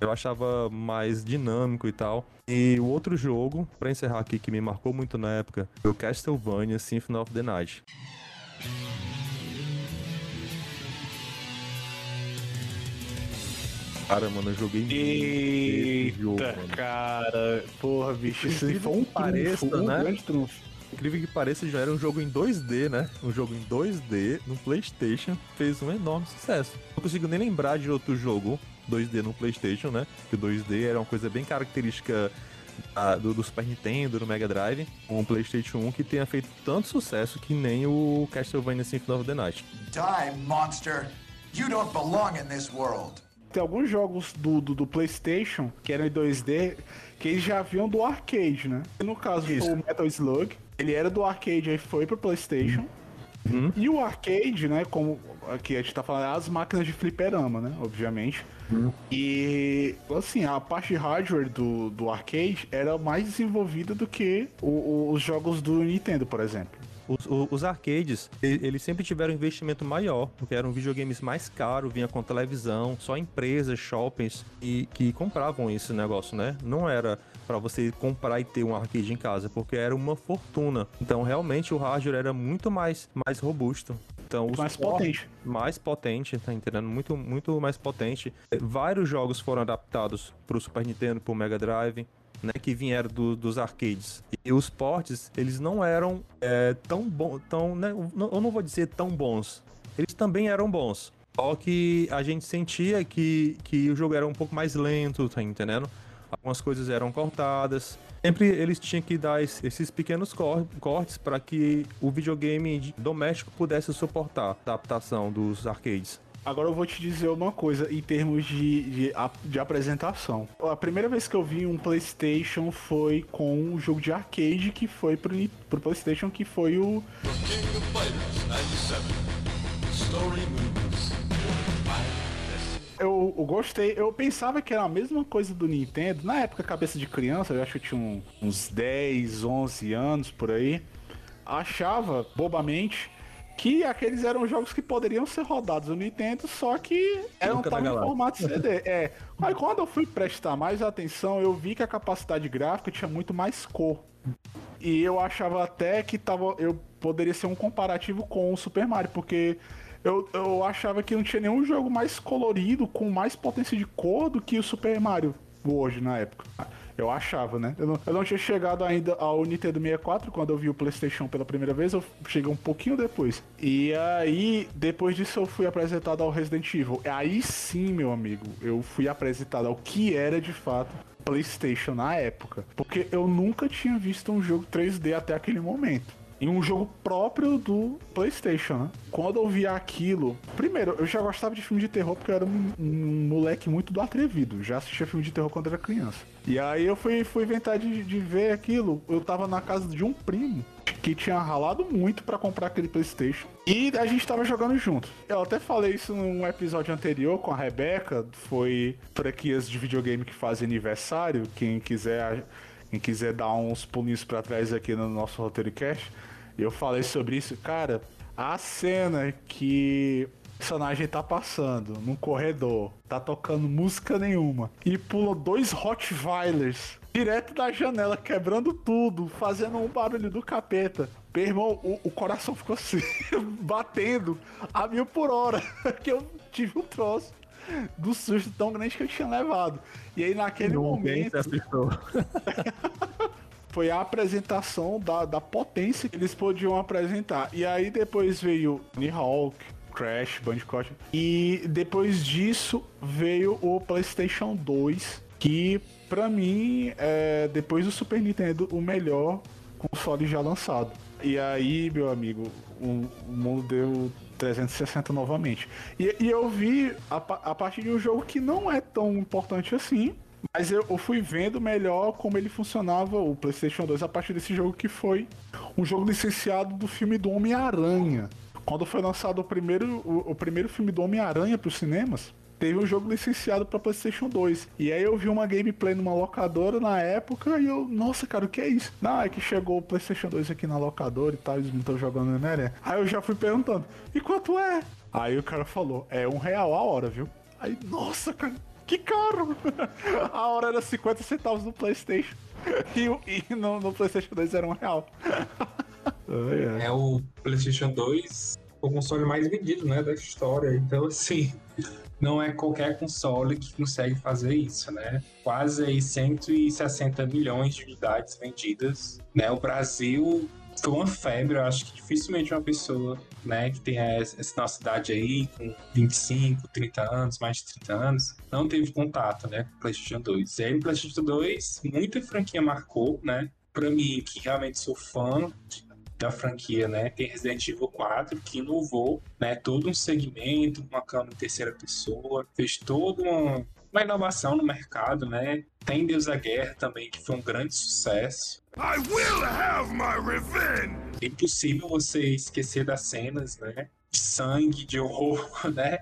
Speaker 4: Eu achava mais dinâmico e tal. E o outro jogo, pra encerrar aqui, que me marcou muito na época, foi o Castlevania Symphony of the Night. Cara, mano, eu joguei muito esse jogo, mano.
Speaker 2: cara. Porra, bicho, isso aí
Speaker 4: Incrível
Speaker 2: foi um
Speaker 4: que pareça,
Speaker 2: trunfo, um
Speaker 4: né?
Speaker 2: grande trunfo.
Speaker 4: Incrível que pareça, já era um jogo em 2D, né? Um jogo em 2D no PlayStation fez um enorme sucesso. Não consigo nem lembrar de outro jogo 2D no PlayStation, né? Que o 2D era uma coisa bem característica ah, do, do Super Nintendo, do Mega Drive, com o PlayStation 1 que tenha feito tanto sucesso que nem o Castlevania Symphony of the Night.
Speaker 9: Die, monster. You don't belong in this world.
Speaker 2: Tem alguns jogos do, do, do PlayStation que eram em 2D que eles já vinham do arcade, né? E no caso o Metal Slug, ele era do arcade aí foi pro PlayStation.
Speaker 4: Uhum.
Speaker 2: E o arcade, né, como aqui a gente tá falando, as máquinas de fliperama, né, obviamente.
Speaker 4: Uhum.
Speaker 2: E, assim, a parte hardware do, do arcade era mais desenvolvida do que o- o- os jogos do Nintendo, por exemplo.
Speaker 4: Os, os arcades, eles sempre tiveram um investimento maior, porque eram videogames mais caros, vinha com televisão, só empresas, shoppings e que compravam esse negócio, né? Não era pra você comprar e ter um arcade em casa, porque era uma fortuna. Então, realmente o hardware era muito mais mais robusto. Então,
Speaker 2: Mais potente.
Speaker 4: mais potente, tá entendendo? Muito, muito mais potente. Vários jogos foram adaptados pro Super Nintendo, pro Mega Drive, né? Que vieram do- dos arcades. E os ports, eles não eram eh, tão bons, tão, né? Eu não- vou dizer tão bons. Eles também eram bons. Só que a gente sentia que, que o jogo era um pouco mais lento, tá entendendo? Algumas coisas eram cortadas. Sempre eles tinham que dar es- esses pequenos cor- cortes para que o videogame de- doméstico pudesse suportar a adaptação dos arcades.
Speaker 2: Agora eu vou te dizer uma coisa em termos de, de, de apresentação. A primeira vez que eu vi um PlayStation foi com um jogo de arcade que foi pro, pro PlayStation, que foi o. Eu, eu gostei, eu pensava que era a mesma coisa do Nintendo. Na época, cabeça de criança, eu acho que eu tinha um- uns 10, 11 anos por aí. Achava, bobamente, que aqueles eram jogos que poderiam ser rodados no Nintendo, só que eram
Speaker 4: Nunca
Speaker 2: tava em formato CD. É. Aí quando eu fui prestar mais atenção, eu vi que a capacidade gráfica tinha muito mais cor. E eu achava até que tava, eu poderia ser um comparativo com o Super Mario, porque eu, eu achava que não tinha nenhum jogo mais colorido, com mais potência de cor do que o Super Mario hoje na época. Eu achava, né? Eu não, eu não tinha chegado ainda ao Nintendo 64 quando eu vi o PlayStation pela primeira vez, eu cheguei um pouquinho depois. E aí, depois disso, eu fui apresentado ao Resident Evil. Aí sim, meu amigo, eu fui apresentado ao que era de fato PlayStation na época. Porque eu nunca tinha visto um jogo 3D até aquele momento. Em um jogo próprio do PlayStation, né? Quando eu vi aquilo. Primeiro, eu já gostava de filme de terror porque eu era um, um moleque muito do atrevido. Já assistia filme de terror quando era criança. E aí eu fui, fui inventar de, de ver aquilo. Eu tava na casa de um primo que tinha ralado muito pra comprar aquele PlayStation. E a gente tava jogando junto. Eu até falei isso num episódio anterior com a Rebeca. Foi franquias de videogame que fazem aniversário. Quem quiser, quem quiser dar uns pulinhos pra trás aqui no nosso roteiro cast. Eu falei sobre isso. Cara, a cena que o personagem tá passando num corredor, tá tocando música nenhuma, e pula dois Rottweilers direto da janela, quebrando tudo, fazendo um barulho do capeta. Meu irmão, o, o coração ficou assim, batendo a mil por hora, que eu tive um troço do susto tão grande que eu tinha levado. E aí naquele
Speaker 4: Ninguém
Speaker 2: momento. foi a apresentação da, da potência que eles podiam apresentar. E aí depois veio Tony Hawk, Crash, Bandicoot. E depois disso veio o PlayStation 2, que pra mim é, depois do Super Nintendo, o melhor console já lançado. E aí, meu amigo, o, o mundo deu 360 novamente. E, e eu vi a, a partir de um jogo que não é tão importante assim, mas eu, eu fui vendo melhor como ele funcionava, o PlayStation 2, a partir desse jogo que foi um jogo licenciado do filme do Homem-Aranha. Quando foi lançado o primeiro, o, o primeiro filme do Homem-Aranha para os cinemas, teve um jogo licenciado para PlayStation 2. E aí eu vi uma gameplay numa locadora na época e eu, nossa, cara, o que é isso? Não, é que chegou o PlayStation 2 aqui na locadora e tal, eles não estão jogando né? Aí eu já fui perguntando, e quanto é? Aí o cara falou, é um real a hora, viu? Aí, nossa, cara, que caro! A hora era 50 centavos no PlayStation. E, o- e no, no PlayStation 2 era um real. Ai, ai.
Speaker 5: É o PlayStation 2, o console mais vendido, né, da história. Então, assim, não é qualquer console que consegue fazer isso, né? Quase aí 160 milhões de unidades vendidas, né? O Brasil foi uma febre, eu acho que dificilmente uma pessoa, né, que tem essa nossa idade aí, com 25, 30 anos, mais de 30 anos, não teve contato, né, com o PlayStation 2. E aí, no PlayStation 2, muita franquia marcou, né? Pra mim, que realmente sou fã da franquia, né? Tem Resident Evil 4, que inovou, né? Todo um segmento, uma câmera em terceira pessoa, fez toda uma, uma inovação no mercado, né? Tem Deus da Guerra também, que foi um grande sucesso.
Speaker 10: I will have my revenge!
Speaker 5: É impossível você esquecer das cenas, né? De sangue, de horror, né?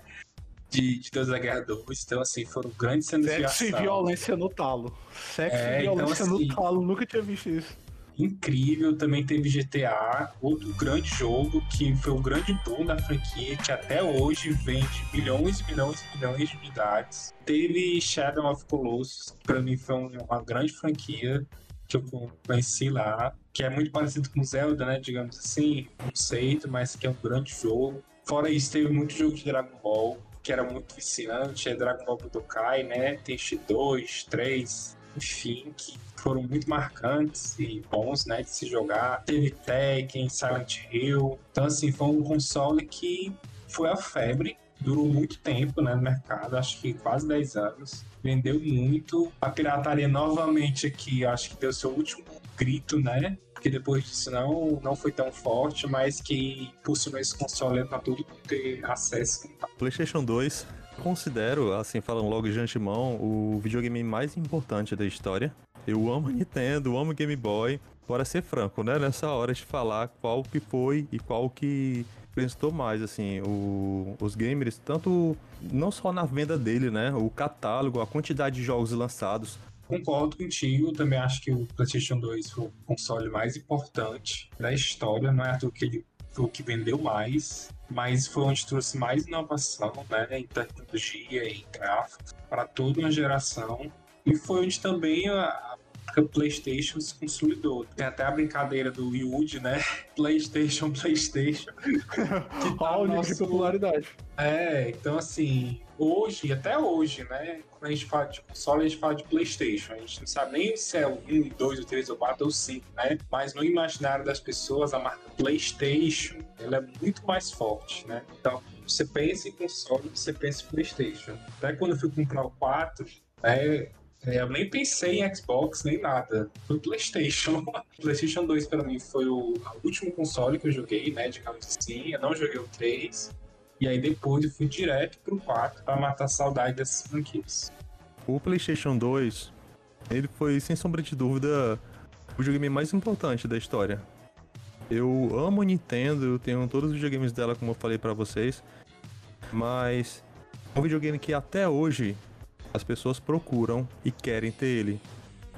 Speaker 5: De, de Deus da Guerra 2. Então, assim, foram grandes cenas de
Speaker 2: Sexo e
Speaker 5: ação.
Speaker 2: violência no talo. Sexo
Speaker 5: É,
Speaker 2: e
Speaker 5: então,
Speaker 2: violência
Speaker 5: assim,
Speaker 2: no talo, nunca tinha visto isso.
Speaker 5: Incrível. Também teve GTA, outro grande jogo que foi um grande boom da franquia, que até hoje vende milhões e milhões e milhões de unidades. Teve Shadow of Colossus, que pra mim foi um- uma grande franquia que eu conheci lá, que é muito parecido com Zelda, né? Digamos assim, conceito, mas que é um grande jogo. Fora isso, teve muito jogo de Dragon Ball, que era muito viciante, é Dragon Ball Budokai, né? Tem X2, 3, enfim, que foram muito marcantes e bons, né, de se jogar. Teve Tekken, Silent Hill. Então, assim, foi um console que foi a febre. Durou muito tempo né, no mercado, acho que quase 10 anos. Vendeu muito. A pirataria novamente aqui, acho que deu seu último grito, né? que depois disso não, não foi tão forte, mas que impulsionou esse console para todo mundo ter acesso.
Speaker 4: PlayStation 2, considero, assim, falando logo de antemão, o videogame mais importante da história. Eu amo Nintendo, amo Game Boy. Bora ser franco, né? Nessa hora de falar qual que foi e qual que representou mais, assim, o, os gamers, tanto não só na venda dele, né? O catálogo, a quantidade de jogos lançados,
Speaker 5: concordo contigo, também acho que o PlayStation 2 foi o console mais importante da história, não é que ele o que vendeu mais, mas foi onde trouxe mais inovação né, em tecnologia e gráficos para toda uma geração. E foi onde também a, PlayStation se consolidou. Tem até a brincadeira do Yuji, né? PlayStation, PlayStation.
Speaker 2: que tá o nosso... de popularidade.
Speaker 5: É, então assim, hoje, até hoje, né? Quando a gente fala de console, a gente fala de PlayStation. A gente não sabe nem se é o 1, 2, 3, ou 4 ou 5, né? Mas no imaginário das pessoas, a marca PlayStation ela é muito mais forte, né? Então, você pensa em console, você pensa em PlayStation. Até quando eu fui comprar o 4, né? Eu nem pensei em Xbox nem nada. Foi PlayStation. PlayStation 2 para mim foi o último console que eu joguei, né? Digamos assim. Eu não joguei o 3. E aí depois eu fui direto pro 4 para matar a saudade dessas franquias.
Speaker 4: O PlayStation 2, ele foi sem sombra de dúvida o videogame mais importante da história. Eu amo a Nintendo, eu tenho todos os videogames dela, como eu falei para vocês, mas é um videogame que até hoje as pessoas procuram e querem ter ele.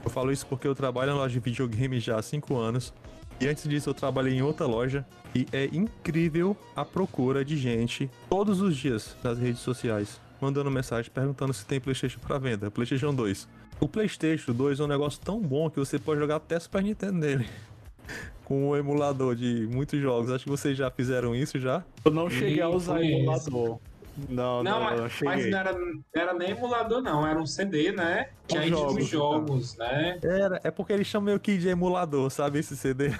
Speaker 4: Eu falo isso porque eu trabalho na loja de videogame já há 5 anos e antes disso eu trabalhei em outra loja e é incrível a procura de gente todos os dias nas redes sociais, mandando mensagem perguntando se tem PlayStation para venda, PlayStation 2. O PlayStation 2 é um negócio tão bom que você pode jogar até Super Nintendo nele. Com o emulador de muitos jogos. Acho que vocês já fizeram isso já.
Speaker 2: Eu não cheguei a usar emulador.
Speaker 5: Não, não, não, mas, mas não, era, era nem emulador, não, era um CD, né? Que aí jogos, tinha os jogos, então. né?
Speaker 4: Era, é porque eles chamam meio que de emulador, sabe? Esse CD.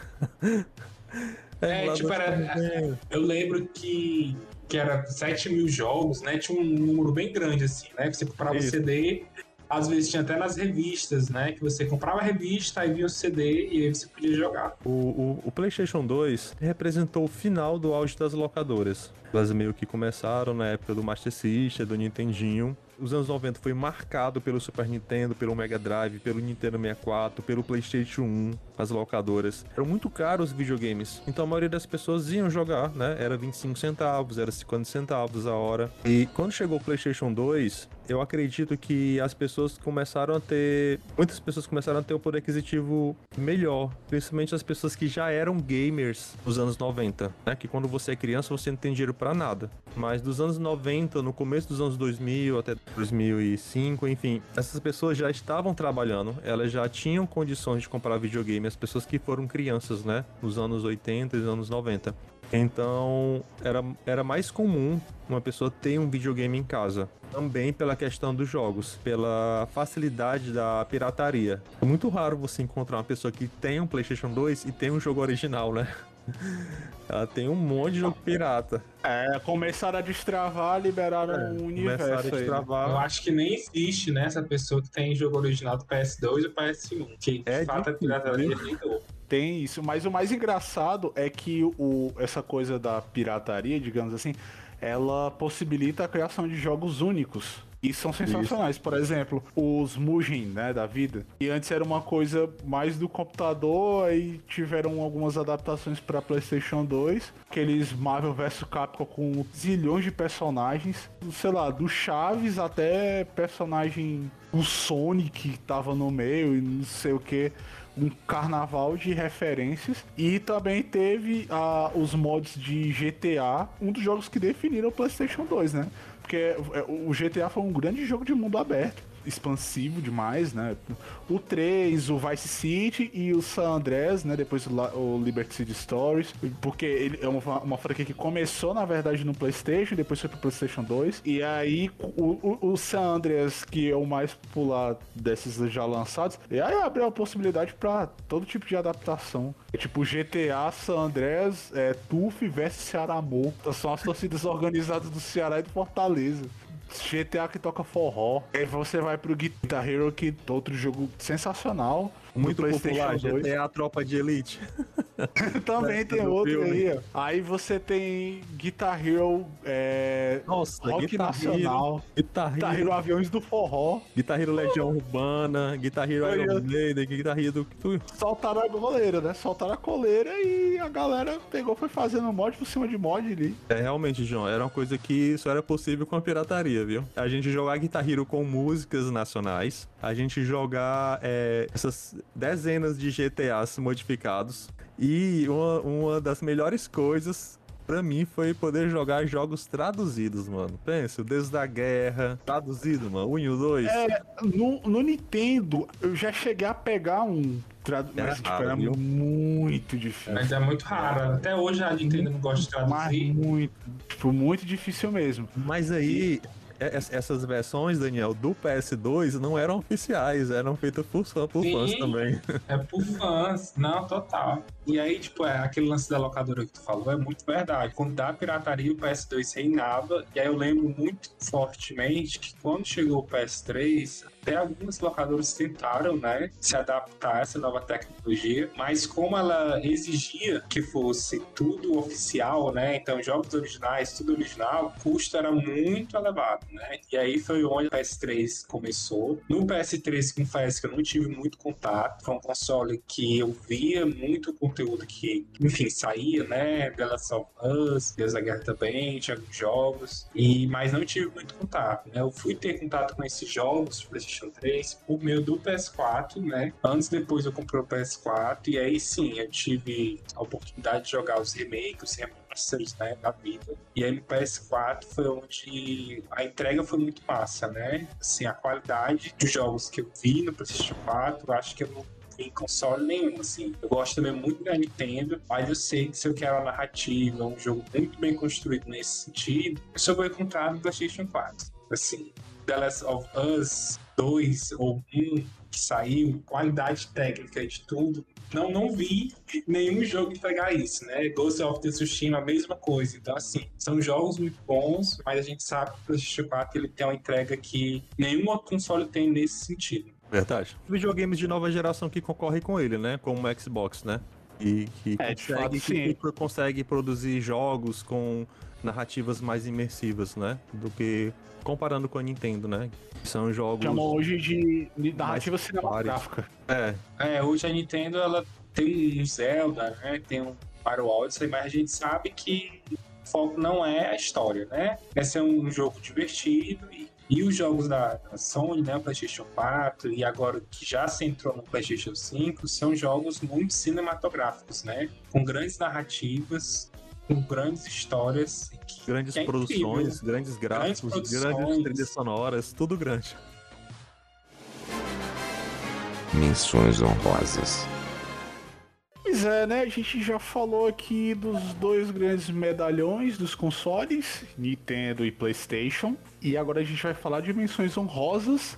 Speaker 5: é, é tipo, era, eu lembro que, que era 7 mil jogos, né? Tinha um número bem grande, assim, né? Que você comprava o CD, às vezes tinha até nas revistas, né? Que você comprava a revista, aí via o CD e aí você podia jogar.
Speaker 4: O, o, o PlayStation 2 representou o final do auge das locadoras. Elas meio que começaram na época do Master System, do Nintendinho. Os anos 90 foi marcado pelo Super Nintendo, pelo Mega Drive, pelo Nintendo 64, pelo PlayStation 1, as locadoras. Eram muito caros os videogames, então a maioria das pessoas iam jogar, né? Era 25 centavos, era 50 centavos a hora. E quando chegou o PlayStation 2, eu acredito que as pessoas começaram a ter. Muitas pessoas começaram a ter o poder aquisitivo melhor. Principalmente as pessoas que já eram gamers nos anos 90, né? Que quando você é criança você não tem dinheiro para nada. Mas dos anos 90, no começo dos anos 2000 até 2005, enfim, essas pessoas já estavam trabalhando, elas já tinham condições de comprar videogame, as pessoas que foram crianças, né? Nos anos 80 e nos anos 90. Então, era, era mais comum uma pessoa ter um videogame em casa. Também pela questão dos jogos, pela facilidade da pirataria. É muito raro você encontrar uma pessoa que tem um PlayStation 2 e tem um jogo original, né? Ela tem um monte de jogo pirata.
Speaker 2: É, começaram a destravar, liberaram é, um universo. A destravar.
Speaker 5: Eu acho que nem existe, né, essa pessoa que tem jogo original do PS2 e PS1. Que de é fato a pirataria tem
Speaker 2: Tem isso, mas o mais engraçado é que o, essa coisa da pirataria, digamos assim, ela possibilita a criação de jogos únicos. E são sensacionais. Isso. Por exemplo, os Mugen, né, da vida. E antes era uma coisa mais do computador, aí tiveram algumas adaptações para PlayStation 2. Aqueles Marvel vs Capcom com zilhões de personagens. Sei lá, do Chaves até personagem. O Sonic que tava no meio e não sei o que um carnaval de referências e também teve uh, os mods de GTA, um dos jogos que definiram o PlayStation 2, né? Porque é, o GTA foi um grande jogo de mundo aberto expansivo demais, né? O 3, o Vice City e o San Andreas, né? Depois o, Liberty City Stories, porque ele é uma, uma franquia que começou, na verdade, no PlayStation, depois foi pro PlayStation 2. E aí o, o, o San Andreas, que é o mais popular desses já lançados, e aí abriu a possibilidade para todo tipo de adaptação. É tipo GTA, San Andreas, é, TUF versus Ceará. São as torcidas organizadas do Ceará e do Fortaleza GTA que toca forró. Aí você vai pro Guitar Hero, que é outro jogo sensacional.
Speaker 4: Muito popular,
Speaker 2: 2.
Speaker 4: GTA Tropa de Elite.
Speaker 2: Também
Speaker 4: Essa
Speaker 2: tem
Speaker 4: do
Speaker 2: outro
Speaker 4: filme.
Speaker 2: aí. Aí você tem Guitar Hero, é,
Speaker 4: Nossa,
Speaker 2: Rock
Speaker 4: Guitar
Speaker 2: Nacional,
Speaker 4: Hero, Guitar
Speaker 2: Guitar Hero
Speaker 4: Hero,
Speaker 2: Aviões do Forró,
Speaker 4: Guitar Hero Legião Urbana, Guitar Hero Iron. Maiden, Guitar Hero... Tu...
Speaker 2: soltaram a coleira, né? Soltaram a coleira e a galera pegou, foi fazendo mod por cima de mod ali.
Speaker 4: É, realmente, João, era uma coisa que só era possível com a pirataria, viu? A gente jogar Guitar Hero com músicas nacionais, a gente jogar é, essas dezenas de GTAs modificados, e uma, uma das melhores coisas pra mim foi poder jogar jogos traduzidos, mano. Pensa, o Deus da Guerra, traduzido, mano, 1 e o 2.
Speaker 2: É, no, no Nintendo, eu já cheguei a pegar um. Tradu...
Speaker 4: Era
Speaker 2: Mas tipo,
Speaker 4: raro,
Speaker 2: era
Speaker 4: viu?
Speaker 2: muito difícil.
Speaker 5: Mas é muito raro. Até hoje a Nintendo não gosta de
Speaker 2: Mas
Speaker 5: traduzir.
Speaker 2: muito. Tipo, muito difícil mesmo.
Speaker 4: Mas aí, essas versões, Daniel, do PS2 não eram oficiais, eram feitas por, fã- por fãs
Speaker 5: Sim.
Speaker 4: também.
Speaker 5: É por fãs. Não, total. E aí, tipo, é, aquele lance da locadora que tu falou é muito verdade. Quando da pirataria, o PS2 reinava. E aí eu lembro muito fortemente que quando chegou o PS3, até algumas locadoras tentaram, né, se adaptar a essa nova tecnologia. Mas como ela exigia que fosse tudo oficial, né, então jogos originais, tudo original, o custo era muito elevado, né? E aí foi onde o PS3 começou. No PS3, confesso que eu não tive muito contato. Foi um console que eu via muito conteúdo que, enfim, saía, né? The Last Deus da Guerra também, tinha alguns jogos. E, mas não tive muito contato, né? Eu fui ter contato com esses jogos PlayStation 3 por meio do PS4, né? Antes depois eu comprei o PS4 e aí sim, eu tive a oportunidade de jogar os remakes, os remasters, né, da vida. E aí no PS4 foi onde a entrega foi muito massa, né? Assim, a qualidade dos jogos que eu vi no PlayStation 4, eu acho que eu não em console nenhum, assim. Eu gosto também muito da Nintendo, mas eu sei que se eu quero a narrativa, um jogo muito bem construído nesse sentido, eu só vou encontrar no PlayStation 4. Assim, The Last of Us 2 ou 1 que saiu, qualidade técnica de tudo, não, não vi nenhum jogo entregar isso, né? Ghost of Tsushima, a mesma coisa. Então, assim, são jogos muito bons, mas a gente sabe que o PlayStation 4 ele tem uma entrega que nenhum outro console tem nesse sentido.
Speaker 4: Verdade. Videogames de nova geração que concorrem com ele, né? Como o Xbox, né? E que,
Speaker 2: É,
Speaker 4: consegue,
Speaker 2: fato,
Speaker 4: que consegue produzir jogos com narrativas mais imersivas, né? Do que comparando com a Nintendo, né? São jogos.
Speaker 2: Chamam hoje de de narrativa cinematográfica.
Speaker 4: É,
Speaker 5: É, hoje a Nintendo ela tem um Zelda, né? Tem um Mario Odyssey, mas a gente sabe que o foco não é a história, né? Esse é um jogo divertido e, e os jogos da, da Sony, né? O PlayStation 4 e agora o que já se entrou no PlayStation 5 são jogos muito cinematográficos, né? Com grandes narrativas, com grandes histórias. que-
Speaker 4: grandes
Speaker 5: que é
Speaker 4: produções,
Speaker 5: incrível.
Speaker 4: grandes gráficos,
Speaker 5: Grandes
Speaker 4: grandes, trilhas sonoras, tudo grande.
Speaker 1: Menções honrosas.
Speaker 2: Pois é, né? A gente já falou aqui dos dois grandes medalhões dos consoles, Nintendo e PlayStation. E agora a gente vai falar de menções honrosas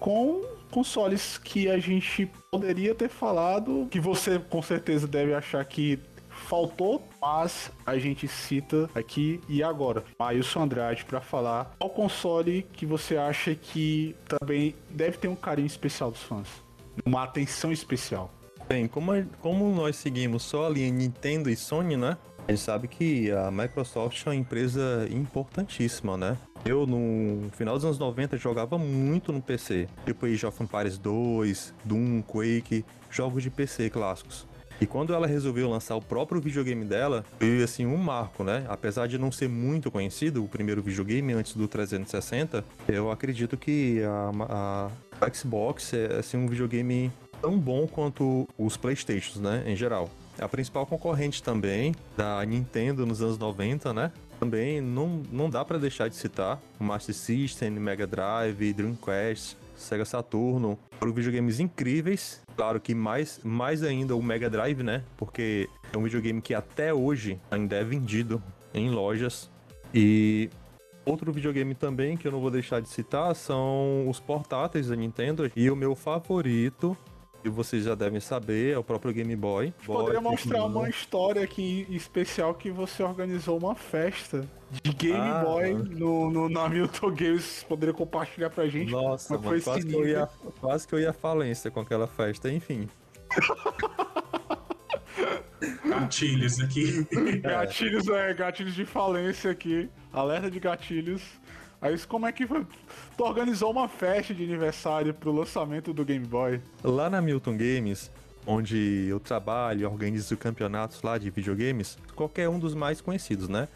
Speaker 2: com consoles que a gente poderia ter falado, que você com certeza deve achar que faltou, mas a gente cita aqui e agora. Maílson Andrade para falar qual console que você acha que também deve ter um carinho especial dos fãs, uma atenção especial.
Speaker 4: Bem, como, como nós seguimos só a linha Nintendo e Sony, né? A gente sabe que a Microsoft é uma empresa importantíssima, né? Eu, no final dos anos 90, jogava muito no PC. Tipo Age of Empires 2, Doom, Quake, jogos de PC clássicos. E quando ela resolveu lançar o próprio videogame dela, foi assim um marco, né? Apesar de não ser muito conhecido, o primeiro videogame antes do 360, eu acredito que a, a Xbox é assim um videogame tão bom quanto os Playstations, né, em geral. A principal concorrente também da Nintendo nos anos 90, né? Também não, não dá pra deixar de citar o Master System, Mega Drive, Dreamcast, Sega Saturno. Foram videogames incríveis. Claro que mais, mais ainda o Mega Drive, né? Porque é um videogame que até hoje ainda é vendido em lojas. E Outro videogame também que eu não vou deixar de citar são os portáteis da Nintendo. E o meu favorito, que vocês já devem saber, é o próprio Game Boy.
Speaker 2: Poderia
Speaker 4: Boy,
Speaker 2: mostrar
Speaker 4: Game
Speaker 2: uma história aqui especial que você organizou uma festa de Game
Speaker 4: Ah,
Speaker 2: Boy no, no, na Milton Games. Poderia compartilhar pra gente?
Speaker 4: Nossa, mano,
Speaker 2: foi
Speaker 4: quase que, eu ia, quase que eu ia à falência com aquela festa, enfim.
Speaker 5: Gatilhos aqui.
Speaker 2: Gatilhos, é, gatilhos de falência aqui. Alerta de gatilhos. Aí, isso como é que foi? Tu organizou uma festa de aniversário pro lançamento do Game Boy.
Speaker 4: Lá na Milton Games, onde eu trabalho e organizo campeonatos lá de videogames, qualquer um dos mais conhecidos, né?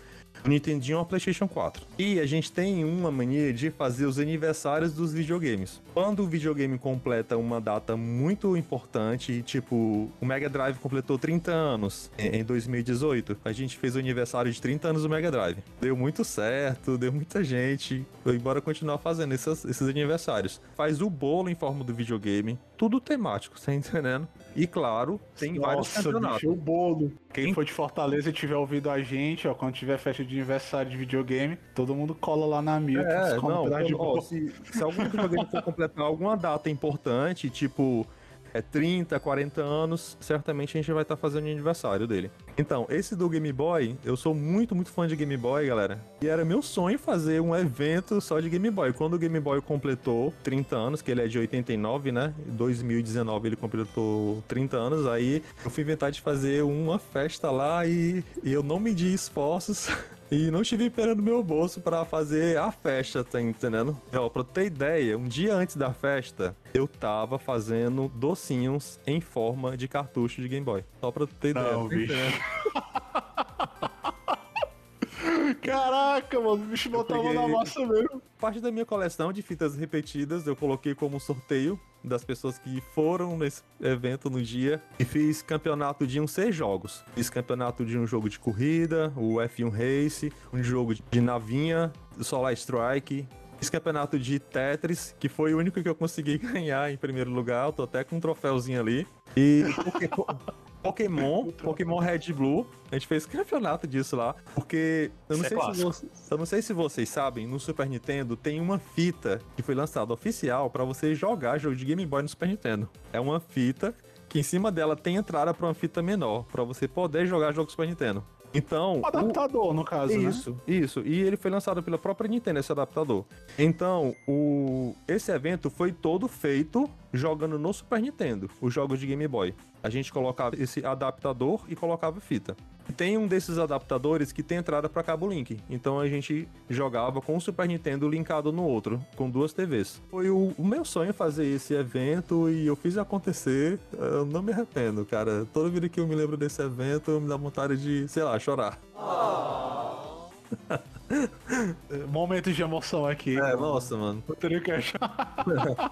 Speaker 4: O Nintendinho ou o PlayStation 4. E a gente tem uma mania de fazer os aniversários dos videogames. Quando o videogame completa uma data muito importante, tipo, o Mega Drive completou 30 anos em em 2018, a gente fez o aniversário de 30 anos do Mega Drive. Deu muito certo, deu muita gente. E bora continuar fazendo esses, esses aniversários. Faz o bolo em forma do videogame, tudo temático, tá entendendo? E claro, tem vários
Speaker 2: Nossa,
Speaker 4: campeonatos.
Speaker 2: bicho, o bolo. Quem
Speaker 4: Quem-
Speaker 2: for de Fortaleza e tiver ouvido a gente, ó, quando tiver festa de aniversário de videogame, todo mundo cola lá na Milton.
Speaker 4: É, não,
Speaker 2: de
Speaker 4: ó, se, se algum videogame for completar alguma data importante, tipo é 30, 40 anos, certamente a gente vai estar fazendo o aniversário dele. Então, esse do Game Boy, eu sou muito, muito fã de Game Boy, galera. E era meu sonho fazer um evento só de Game Boy. Quando o Game Boy completou 30 anos, que ele é de 89, né? Em 2019 ele completou 30 anos, aí eu fui inventar de fazer uma festa lá e, e eu não medi esforços. E não tive pena no meu bolso pra fazer a festa, tá entendendo? Ó, pra ter ideia, um dia antes da festa, eu tava fazendo docinhos em forma de cartucho de Game Boy. Só pra ter ideia.
Speaker 2: Não,
Speaker 4: tá
Speaker 2: bicho. Caraca, mano, o bicho não tava
Speaker 4: peguei-
Speaker 2: na massa mesmo.
Speaker 4: Parte da minha coleção de fitas repetidas eu coloquei como sorteio das pessoas que foram nesse evento no dia e fiz campeonato de uns seis jogos. Fiz campeonato de um jogo de corrida, o F1 Race, um jogo de navinha, Solar Strike. Fiz campeonato de Tetris, que foi o único que eu consegui ganhar em primeiro lugar. Eu tô até com um troféuzinho ali. E Pokémon, Pokémon Red Blue, a gente fez campeonato disso lá, porque eu não,
Speaker 2: Isso é
Speaker 4: sei se
Speaker 2: clássico.
Speaker 4: vocês, eu não sei se vocês sabem, no Super Nintendo tem uma fita que foi lançada oficial pra você jogar jogo de Game Boy no Super Nintendo. É uma fita que em cima dela tem entrada pra uma fita menor, pra você poder jogar jogo Super Nintendo. Então,
Speaker 2: Um adaptador, no caso, né?
Speaker 4: isso, isso. E ele foi lançado pela própria Nintendo, esse adaptador. Então, o... esse evento foi todo feito jogando no Super Nintendo, os jogos de Game Boy. A gente colocava esse adaptador e colocava fita. Tem um desses adaptadores que tem entrada para cabo link. Então a gente jogava com o Super Nintendo linkado no outro, com duas TVs. Foi o, o meu sonho fazer esse evento e eu fiz acontecer. Eu não me arrependo, cara. Toda vida que eu me lembro desse evento, me dá vontade de, sei lá, chorar.
Speaker 2: Momentos de emoção aqui.
Speaker 4: É, nossa, mano.
Speaker 2: Eu teria que achar.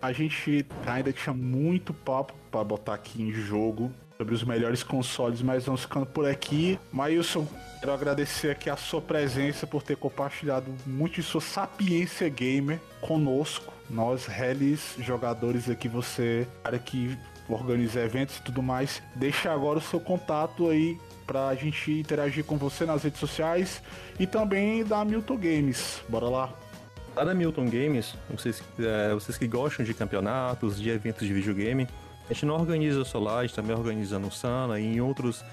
Speaker 2: A gente ainda tinha muito papo pra botar aqui em jogo sobre os melhores consoles, mas vamos ficando por aqui. Maílson, quero agradecer aqui a sua presença por ter compartilhado muito de sua sapiência gamer conosco. Nós, reles jogadores aqui, você, cara que organiza eventos e tudo mais. Deixa agora o seu contato aí pra gente interagir com você nas redes sociais e também da Milton Games. Bora lá.
Speaker 4: Lá da Milton Games, vocês, é, vocês que gostam de campeonatos, de eventos de videogame, a gente não organiza só lá, a gente também organiza no Sana e em outros,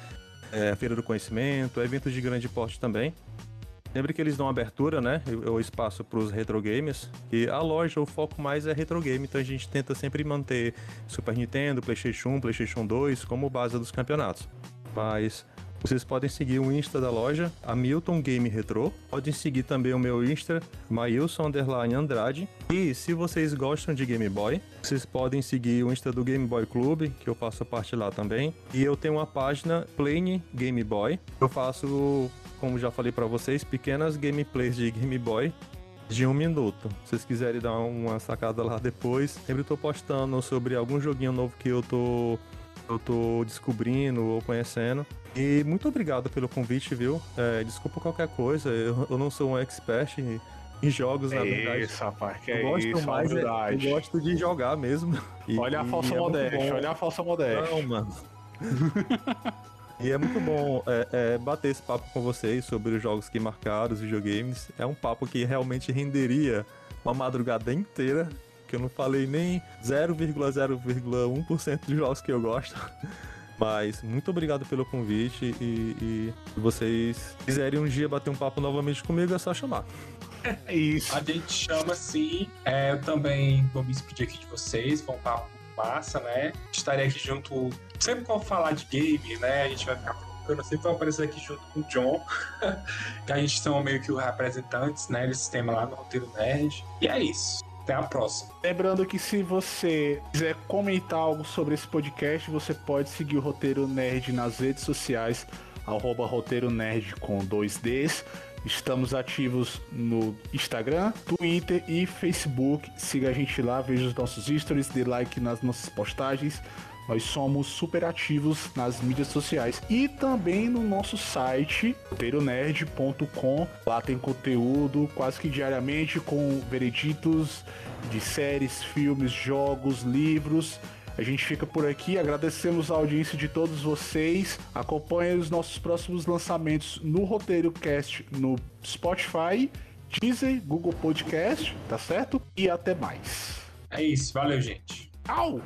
Speaker 4: é, Feira do Conhecimento, eventos de grande porte também. Lembre que eles dão abertura, né? O espaço para os retro games. E a loja, o foco mais é retro game, então a gente tenta sempre manter Super Nintendo, PlayStation 1, PlayStation 2 como base dos campeonatos. Mas vocês podem seguir o Insta da loja, a Milton Game Retro. Podem seguir também o meu Insta, Mailson Andrade. E se vocês gostam de Game Boy, vocês podem seguir o Insta do Game Boy Clube, que eu faço parte lá também. E eu tenho uma página Plane Game Boy. Eu faço, como já falei pra vocês, pequenas gameplays de Game Boy de um minuto. Se vocês quiserem dar uma sacada lá depois, sempre tô postando sobre algum joguinho novo que eu tô eu tô descobrindo ou conhecendo. E muito obrigado pelo convite, viu? É, desculpa qualquer coisa, eu, eu não sou um expert em, em jogos, na
Speaker 2: É
Speaker 4: verdade.
Speaker 2: isso, rapaz, que
Speaker 4: eu
Speaker 2: é
Speaker 4: gosto
Speaker 2: isso,
Speaker 4: mais, é- eu gosto de jogar mesmo. E-
Speaker 2: Olha a falsa
Speaker 4: é
Speaker 2: modéstia, olha a falsa modéstia.
Speaker 4: Não, mano. E é muito bom é, é, bater esse papo com vocês sobre os jogos que marcaram os videogames. É um papo que realmente renderia uma madrugada inteira, que eu não falei nem 0,0,1% dos jogos que eu gosto. Mas muito obrigado pelo convite e, e se vocês quiserem um dia bater um papo novamente comigo, é só chamar.
Speaker 2: É isso.
Speaker 5: A gente chama sim. É, eu também vou me despedir aqui de vocês. Foi um papo massa, né? Estarei aqui junto. Sempre que eu falar de game, né? A gente vai ficar eu sempre vou aparecer aqui junto com o John, que a gente são meio que os representantes, né, desse tema lá no Roteiro Nerd. E é isso. Até a próxima.
Speaker 2: Lembrando que se você quiser comentar algo sobre esse podcast, você pode seguir o Roteiro Nerd nas redes sociais, arroba Roteiro Nerd com dois Ds. Estamos ativos no Instagram, Twitter e Facebook. Siga a gente lá, veja os nossos stories, dê like nas nossas postagens. Nós somos super ativos nas mídias sociais e também no nosso site, roteironerd.com. Lá tem conteúdo quase que diariamente com vereditos de séries, filmes, jogos, livros. A gente fica por aqui, agradecemos a audiência de todos vocês. Acompanhe os nossos próximos lançamentos no Roteiro Cast no Spotify, Deezer, Google Podcast, tá certo? E até mais.
Speaker 5: É isso, valeu, gente.
Speaker 2: Au!